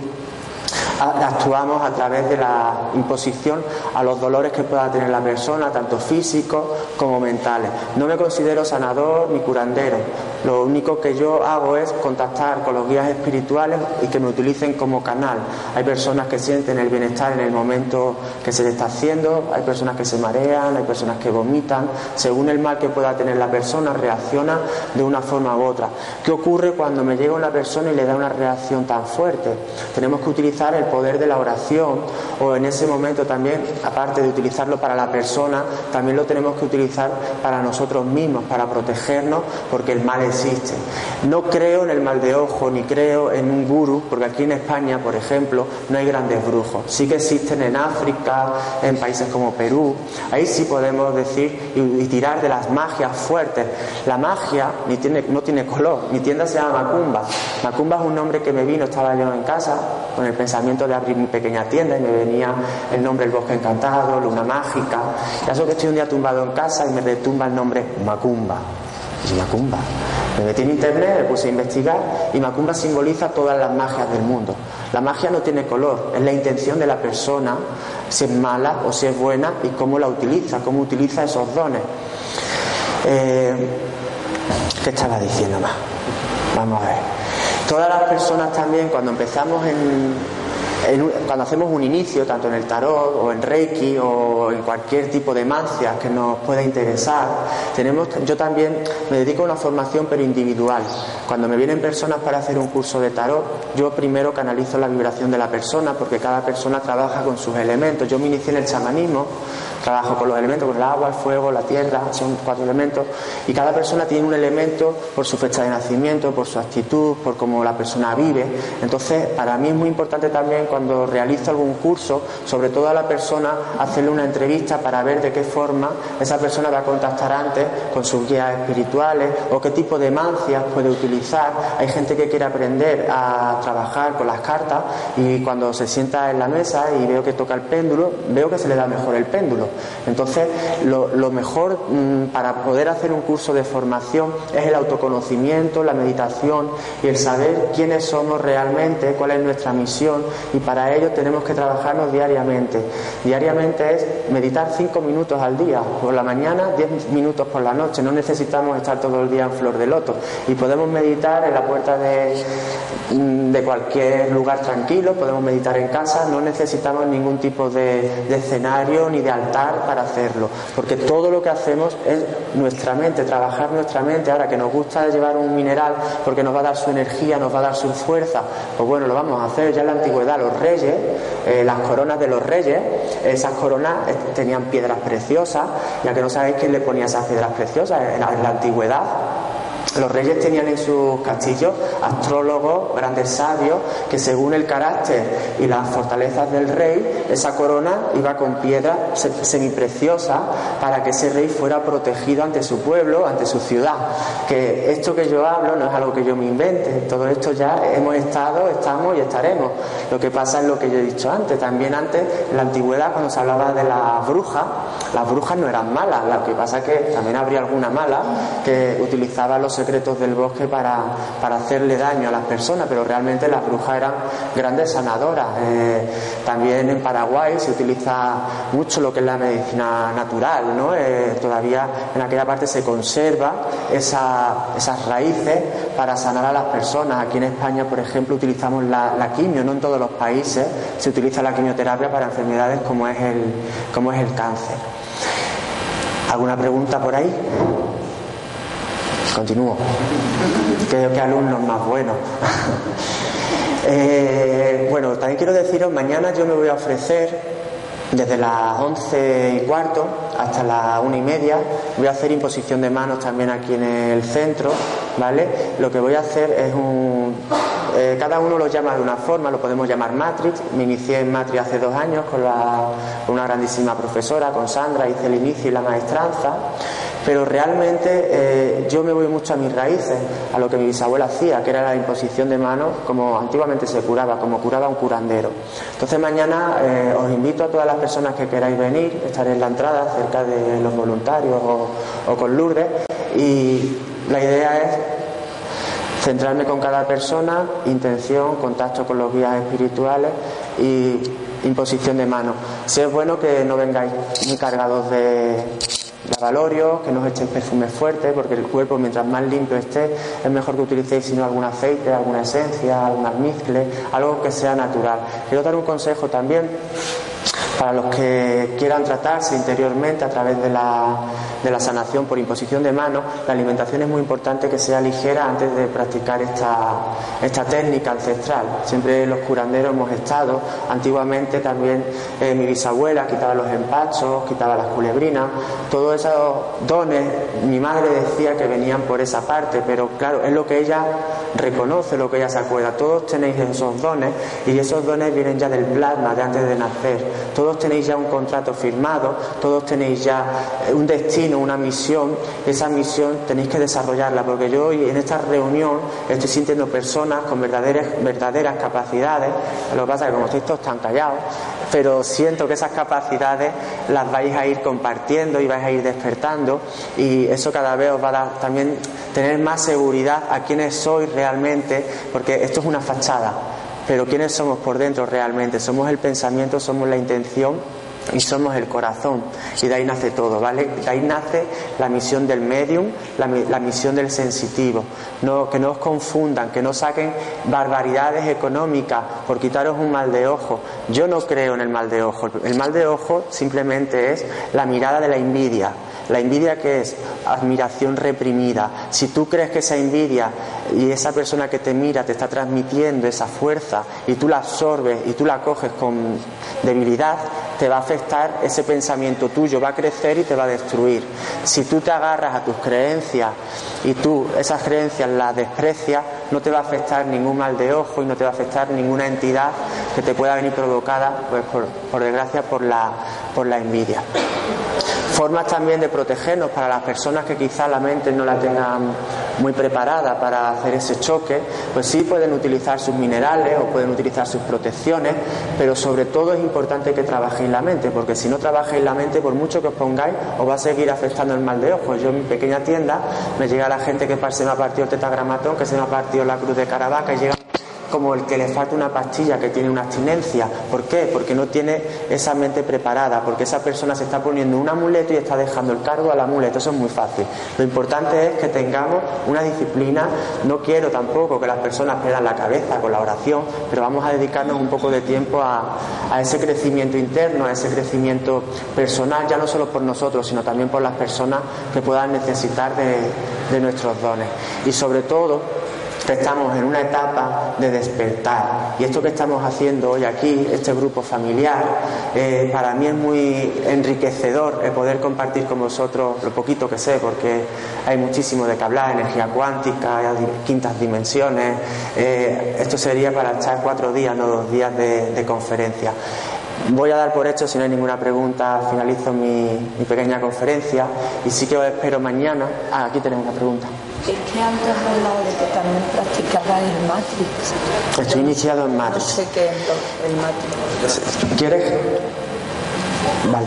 actuamos a través de la imposición a los dolores que pueda tener la persona, tanto físicos como mentales. No me considero sanador ni curandero. Lo único que yo hago es contactar con los guías espirituales y que me utilicen como canal. Hay personas que sienten el bienestar en el momento que se le está haciendo, hay personas que se marean, hay personas que vomitan. Según el mal que pueda tener la persona, reacciona de una forma u otra. ¿Qué ocurre cuando me llega una persona y le da una reacción tan fuerte? Tenemos que utilizar el poder de la oración o en ese momento también, aparte de utilizarlo para la persona, también lo tenemos que utilizar para nosotros mismos, para protegernos, porque el mal No creo en el mal de ojo, ni creo en un guru, porque aquí en España, por ejemplo, no hay grandes brujos. Sí que existen en África, en países como Perú. Ahí sí podemos decir y, tirar de las magias fuertes. La magia no tiene color. Mi tienda se llama Macumba. Macumba es un nombre que me vino, estaba yo en casa con el pensamiento de abrir mi pequeña tienda y me venía el nombre El Bosque Encantado, Luna Mágica. Ya eso que estoy un día tumbado en casa y me retumba el nombre Macumba. Y Macumba. Me metí en internet, me puse a investigar y Macumba simboliza todas las magias del mundo. La magia no tiene color, es la intención de la persona, si es mala o si es buena y cómo la utiliza, cómo utiliza esos dones. Eh, ¿Qué estaba diciendo más? Vamos a ver. Todas las personas también, cuando empezamos en, cuando hacemos un inicio, tanto en el tarot o en Reiki o en cualquier tipo de mancia que nos pueda interesar, tenemos, yo también me dedico a una formación pero individual. Cuando me vienen personas para hacer un curso de tarot, yo primero canalizo la vibración de la persona porque cada persona trabaja con sus elementos. Yo me inicié en el chamanismo Trabajo con los elementos, con el agua, el fuego, la tierra, son cuatro elementos, y cada persona tiene un elemento por su fecha de nacimiento, por su actitud, por cómo la persona vive. Entonces, para mí es muy importante también cuando realizo algún curso, sobre todo a la persona, hacerle una entrevista para ver de qué forma esa persona va a contactar antes con sus guías espirituales o qué tipo de mancias puede utilizar. Hay gente que quiere aprender a trabajar con las cartas y cuando se sienta en la mesa y veo que toca el péndulo, veo que se le da mejor el péndulo. Entonces, lo, mejor mm, para poder hacer un curso de formación es el autoconocimiento, la meditación y el saber quiénes somos realmente, cuál es nuestra misión y para ello tenemos que trabajarnos diariamente. Diariamente es meditar cinco minutos al día, por la mañana, diez minutos por la noche. No necesitamos estar todo el día en flor de loto y podemos meditar en la puerta de, de cualquier lugar tranquilo, podemos meditar en casa, no necesitamos ningún tipo de escenario ni de altar para hacerlo, porque todo lo que hacemos es nuestra mente, trabajar nuestra mente. Ahora que nos gusta llevar un mineral porque nos va a dar su energía, nos va a dar su fuerza, pues bueno, lo vamos a hacer. Ya en la antigüedad los reyes, eh, las coronas de los reyes, esas coronas eh, tenían piedras preciosas, ya que no sabéis quién le ponía esas piedras preciosas en la antigüedad los reyes tenían en sus castillos astrólogos, grandes sabios, que según el carácter y las fortalezas del rey, esa corona iba con piedra semipreciosa para que ese rey fuera protegido ante su pueblo, ante su ciudad. Que esto que yo hablo no es algo que yo me invente, todo esto ya hemos estado, estamos y estaremos. Lo que pasa es lo que yo he dicho antes. También antes, en la antigüedad, cuando se hablaba de las brujas, las brujas no eran malas, lo que pasa es que también habría alguna mala que utilizaba los secretos del bosque para, para hacerle daño a las personas, pero realmente las brujas eran grandes sanadoras. Eh, también en Paraguay se utiliza mucho lo que es la medicina natural, ¿no? Eh, todavía en aquella parte se conserva esas raíces para sanar a las personas. Aquí en España, por ejemplo, utilizamos la, la, quimio, no en todos los países se utiliza la quimioterapia para enfermedades como es el, como es el cáncer. ¿Alguna pregunta por ahí? Continúo. Creo que alumnos más buenos. Eh, bueno, también quiero deciros, mañana yo me voy a ofrecer desde las once y cuarto hasta las una y media. Voy a hacer imposición de manos también aquí en el centro, ¿vale? Lo que voy a hacer es un... Eh, cada uno lo llama de una forma, lo podemos llamar Matrix. Me inicié en Matrix hace dos años con, con una grandísima profesora, con Sandra, hice el inicio y la maestranza. Pero realmente eh, yo me voy mucho a mis raíces, a lo que mi bisabuela hacía, que era la imposición de manos, como antiguamente se curaba, como curaba un curandero. Entonces mañana eh, os invito a todas las personas que queráis venir, estaré en la entrada cerca de los voluntarios o, con Lourdes, y la idea es centrarme con cada persona, intención, contacto con los guías espirituales y imposición de manos. Si es bueno que no vengáis muy cargados de valorio, que no os echéis perfume fuerte, porque el cuerpo mientras más limpio esté, es mejor que utilicéis sino algún aceite, alguna esencia, algún almizcle, algo que sea natural. Quiero dar un consejo también para los que quieran tratarse interiormente a través de la, de la sanación por imposición de manos, la alimentación es muy importante que sea ligera antes de practicar esta, esta técnica ancestral. Siempre los curanderos hemos estado, antiguamente también eh, mi bisabuela quitaba los empachos, quitaba las culebrinas, todos esos dones, mi madre decía que venían por esa parte, pero claro, es lo que ella reconoce, lo que ella se acuerda. Todos tenéis esos dones y esos dones vienen ya del plasma de antes de nacer. Todos tenéis ya un contrato firmado, todos tenéis ya eh, un destino, una misión, esa misión tenéis que desarrollarla, porque yo hoy en esta reunión estoy sintiendo personas con verdaderas, verdaderas capacidades, lo que pasa es que como estáis todos tan callados, pero siento que esas capacidades las vais a ir compartiendo y vais a ir despertando y eso cada vez os va a dar también tener más seguridad a quiénes sois realmente, porque esto es una fachada pero ¿quiénes somos por dentro realmente? Somos el pensamiento, somos la intención y somos el corazón. Y de ahí nace todo, ¿vale? De ahí nace la misión del medium, la, misión del sensitivo. No, que no os confundan, que no saquen barbaridades económicas por quitaros un mal de ojo. Yo no creo en el mal de ojo. El mal de ojo simplemente es la mirada de la envidia. La envidia que es admiración reprimida. Si tú crees que esa envidia y esa persona que te mira te está transmitiendo esa fuerza y tú la absorbes y tú la coges con debilidad, te va a afectar ese pensamiento tuyo, va a crecer y te va a destruir. Si tú te agarras a tus creencias y tú esas creencias las desprecias, no te va a afectar ningún mal de ojo y no te va a afectar ninguna entidad que te pueda venir provocada, pues por, desgracia, por la envidia formas también de protegernos para las personas que quizá la mente no la tengan muy preparada para hacer ese choque, pues sí pueden utilizar sus minerales o pueden utilizar sus protecciones, pero sobre todo es importante que trabajéis la mente, porque si no trabajáis la mente, por mucho que os pongáis, os va a seguir afectando el mal de ojo. Yo en mi pequeña tienda me llega la gente que se me ha partido el tetagramatón, que se me ha partido la cruz de Caravaca y llega como el que le falta una pastilla que tiene una abstinencia. ¿Por qué? Porque no tiene esa mente preparada, porque esa persona se está poniendo un amuleto y está dejando el cargo al amuleto. Eso es muy fácil. Lo importante es que tengamos una disciplina. No quiero tampoco que las personas pierdan la cabeza con la oración, pero vamos a dedicarnos un poco de tiempo a, ese crecimiento interno, a ese crecimiento personal, ya no solo por nosotros, sino también por las personas que puedan necesitar de, de nuestros dones. Y sobre todo, estamos en una etapa de despertar. Y esto que estamos haciendo hoy aquí, este grupo familiar, eh, para mí es muy enriquecedor el poder compartir con vosotros lo poquito que sé, porque hay muchísimo de que hablar, energía cuántica, quintas dimensiones. Eh, esto sería para echar cuatro días, no dos días de, conferencia. Voy a dar por hecho, si no hay ninguna pregunta, finalizo mi, mi pequeña conferencia y sí que os espero mañana. Ah, aquí tenemos una pregunta. Es que antes hablado de que también practicaba el Matrix. Estoy iniciado en Matrix. No sé qué es el Matrix. ¿Quieres? Vale.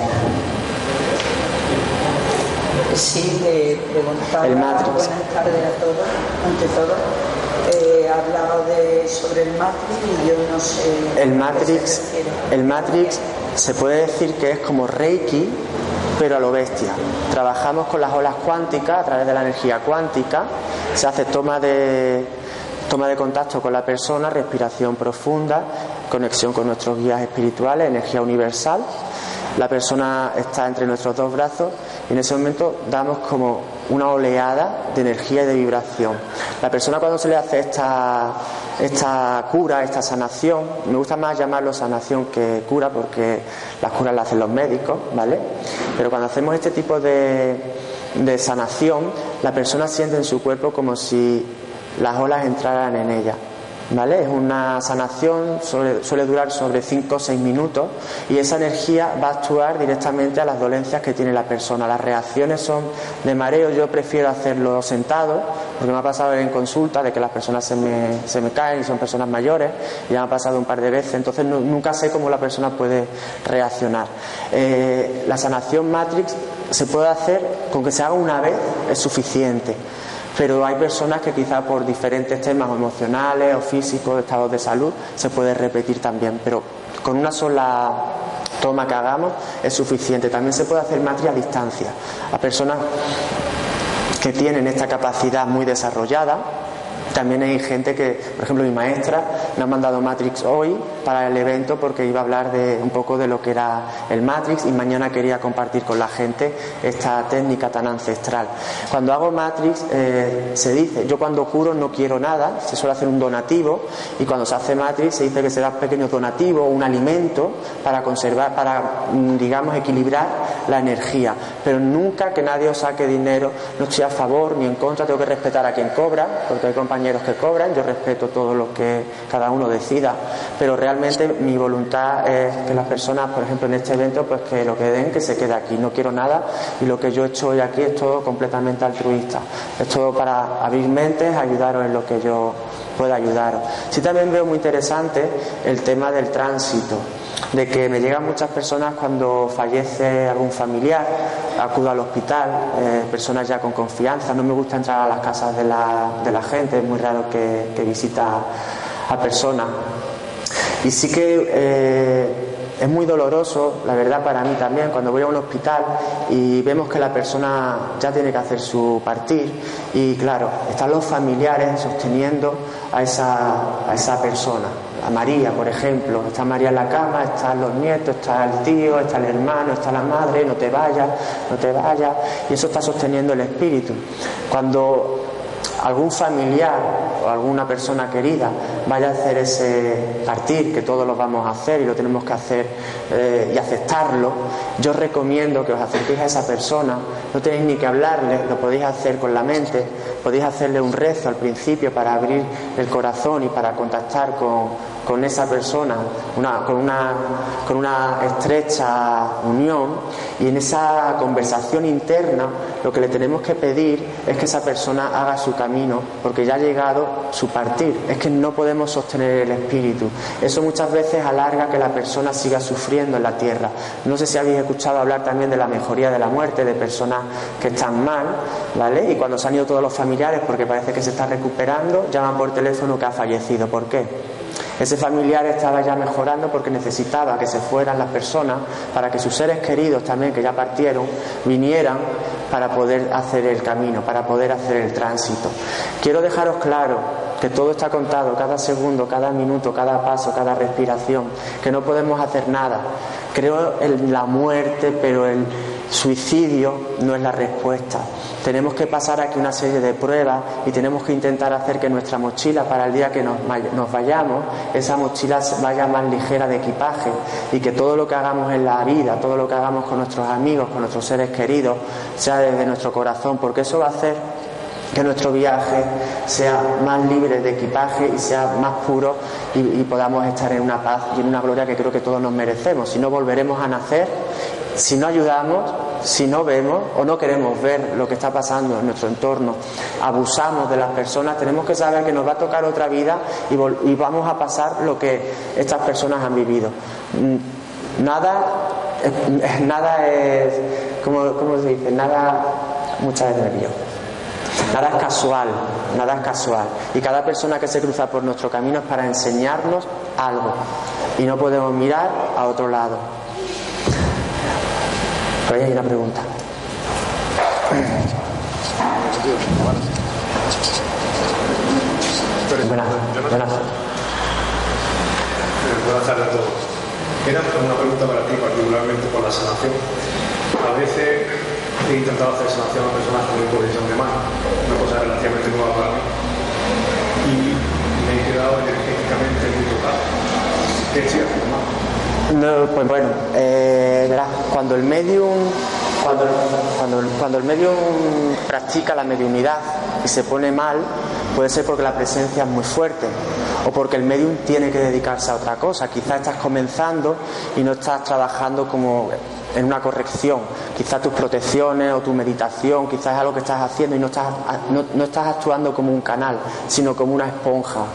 Sí, le preguntaba. El Matrix. Buenas tardes a todos, ante todo. Eh, ha hablado de, sobre el Matrix y yo no sé. El qué Matrix, el Matrix se puede decir que es como Reiki, pero a lo bestia. Trabajamos con las olas cuánticas a través de la energía cuántica, se hace toma de toma de contacto con la persona, respiración profunda, conexión con nuestros guías espirituales, energía universal. La persona está entre nuestros dos brazos y en ese momento damos como una oleada de energía y de vibración. La persona cuando se le hace esta, esta cura, esta sanación, me gusta más llamarlo sanación que cura porque las curas las hacen los médicos, ¿vale? Pero cuando hacemos este tipo de, de sanación, la persona siente en su cuerpo como si las olas entraran en ella. ¿Vale? Es una sanación, suele, suele durar sobre 5 o 6 minutos y esa energía va a actuar directamente a las dolencias que tiene la persona. Las reacciones son de mareo, yo prefiero hacerlo sentado, porque me ha pasado en consulta de que las personas se me, se me caen y son personas mayores, ya me ha pasado un par de veces, entonces nu- nunca sé cómo la persona puede reaccionar. Eh, la sanación Matrix se puede hacer con que se haga una vez, es suficiente pero hay personas que quizá por diferentes temas emocionales o físicos, estados de salud, se puede repetir también, pero con una sola toma que hagamos es suficiente. También se puede hacer matriz a distancia a personas que tienen esta capacidad muy desarrollada. También hay gente que, por ejemplo, mi maestra me ha mandado Matrix hoy para el evento porque iba a hablar de un poco de lo que era el Matrix y mañana quería compartir con la gente esta técnica tan ancestral. Cuando hago Matrix eh, se dice, yo cuando curo no quiero nada, se suele hacer un donativo y cuando se hace Matrix se dice que se da pequeños donativos, un alimento para conservar, para mm, digamos equilibrar la energía, pero nunca que nadie os saque dinero, no estoy a favor ni en contra, tengo que respetar a quien cobra, porque hay compañeros que cobran, yo respeto todo lo que cada uno decida, pero realmente mi voluntad es que las personas, por ejemplo, en este evento, pues que lo que den, que se quede aquí, no quiero nada y lo que yo he hecho hoy aquí es todo completamente altruista, es todo para abrir mentes, ayudaros en lo que yo pueda ayudaros. Sí también veo muy interesante el tema del tránsito de que me llegan muchas personas cuando fallece algún familiar, acudo al hospital, eh, personas ya con confianza, no me gusta entrar a las casas de la, de la gente, es muy raro que, que visita a personas. Y sí que eh, es muy doloroso, la verdad para mí también, cuando voy a un hospital y vemos que la persona ya tiene que hacer su partir y claro, están los familiares sosteniendo a esa, a esa persona. A María, por ejemplo, está María en la cama, están los nietos, está el tío, está el hermano, está la madre, no te vayas, no te vayas, y eso está sosteniendo el espíritu. Cuando algún familiar o alguna persona querida vaya a hacer ese partir, que todos lo vamos a hacer y lo tenemos que hacer eh, y aceptarlo, yo recomiendo que os acerquéis a esa persona, no tenéis ni que hablarle, lo podéis hacer con la mente, podéis hacerle un rezo al principio para abrir el corazón y para contactar con, con esa persona, con, una, con una estrecha unión y en esa conversación interna lo que le tenemos que pedir es que esa persona haga su camino porque ya ha llegado su partir, es que no podemos sostener el espíritu. Eso muchas veces alarga que la persona siga sufriendo en la tierra. No sé si habéis escuchado hablar también de la mejoría de la muerte, de personas que están mal, ¿vale? Y cuando se han ido todos los familiares porque parece que se está recuperando, llaman por teléfono que ha fallecido. ¿Por qué? Ese familiar estaba ya mejorando porque necesitaba que se fueran las personas para que sus seres queridos también, que ya partieron, vinieran para poder hacer el camino, para poder hacer el tránsito. Quiero dejaros claro que todo está contado, cada segundo, cada minuto, cada paso, cada respiración, que no podemos hacer nada. Creo en la muerte, pero el suicidio no es la respuesta. Tenemos que pasar aquí una serie de pruebas y tenemos que intentar hacer que nuestra mochila para el día que nos, nos vayamos, esa mochila vaya más ligera de equipaje y que todo lo que hagamos en la vida, todo lo que hagamos con nuestros amigos, con nuestros seres queridos, sea desde nuestro corazón, porque eso va a hacer que nuestro viaje sea más libre de equipaje y sea más puro y, y, podamos estar en una paz y en una gloria que creo que todos nos merecemos. Si no, volveremos a nacer, si no ayudamos, si no vemos o no queremos ver lo que está pasando en nuestro entorno, abusamos de las personas, tenemos que saber que nos va a tocar otra vida y, y vamos a pasar lo que estas personas han vivido. Nada, nada es, ¿cómo, se dice? Nada muchas nervios. Nada es casual, nada es casual. Y cada persona que se cruza por nuestro camino es para enseñarnos algo. Y no podemos mirar a otro lado. Pero hay una pregunta. Buenas, buenas. Buenas tardes a todos. Era una pregunta para ti, particularmente por la sanación. A veces he intentado hacer sanación a personas con imposición de mano, una cosa relativamente nueva para mí, y me he quedado energéticamente muy tocado. ¿Qué estoy haciendo mal? No, pues bueno, eh, verás, cuando el medium cuando, cuando, el medium practica la mediunidad y se pone mal, puede ser porque la presencia es muy fuerte o porque el medium tiene que dedicarse a otra cosa. Quizás estás comenzando y no estás trabajando como en una corrección. Quizás tus protecciones o tu meditación, quizás es algo que estás haciendo y no estás, no, no estás actuando como un canal, sino como una esponja.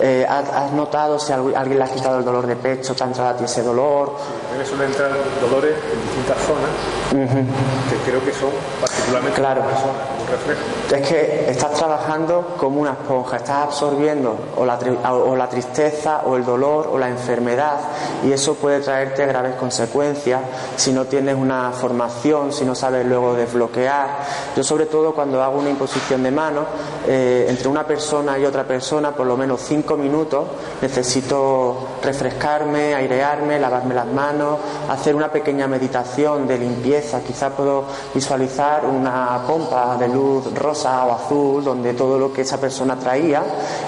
Eh, ¿has, notado si alguien le ha quitado el dolor de pecho, te ha entrado ese dolor? Mí suelen entrar dolores en distintas zonas que creo que son particularmente claro. personas, como reflejo. Es que estás trabajando como una esponja, estás absorbiendo o la, o la tristeza o el dolor o la enfermedad y eso puede traerte graves consecuencias si no tienes una formación, si no sabes luego desbloquear. Yo sobre todo cuando hago una imposición de mano, eh, entre una persona y otra persona, por lo menos cinco minutos necesito refrescarme, airearme, lavarme las manos, hacer una pequeña meditación de limpieza. Quizá puedo visualizar una pompa de luz rosa o azul donde todo lo que esa persona traía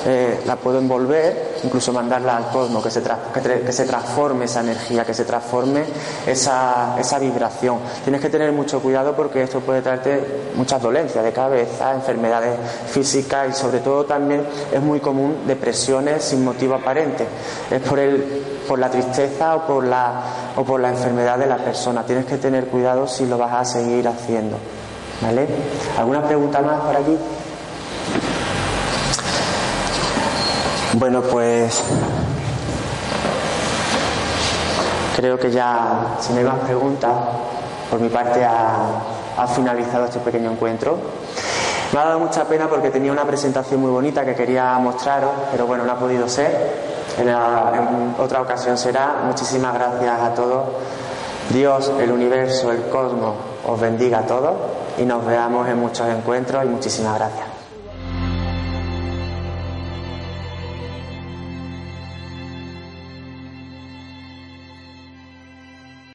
eh, la puedo envolver, incluso mandarla al cosmos, que se, que, se transforme esa energía, que se transforme esa, esa vibración. Tienes que tener mucho cuidado porque esto puede traerte muchas dolencias de cabeza, enfermedades físicas y sobre todo también es muy común depresión sin motivo aparente. Es por, por la tristeza o por la, o por la enfermedad de la persona. Tienes que tener cuidado si lo vas a seguir haciendo. ¿Vale? ¿Alguna pregunta más por aquí? Bueno, pues creo que ya, si no hay más preguntas, por mi parte ha finalizado este pequeño encuentro. Me ha dado mucha pena porque tenía una presentación muy bonita que quería mostraros, pero bueno, no ha podido ser. En, otra ocasión será. Muchísimas gracias a todos. Dios, el universo, el cosmos, os bendiga a todos y nos veamos en muchos encuentros y muchísimas gracias.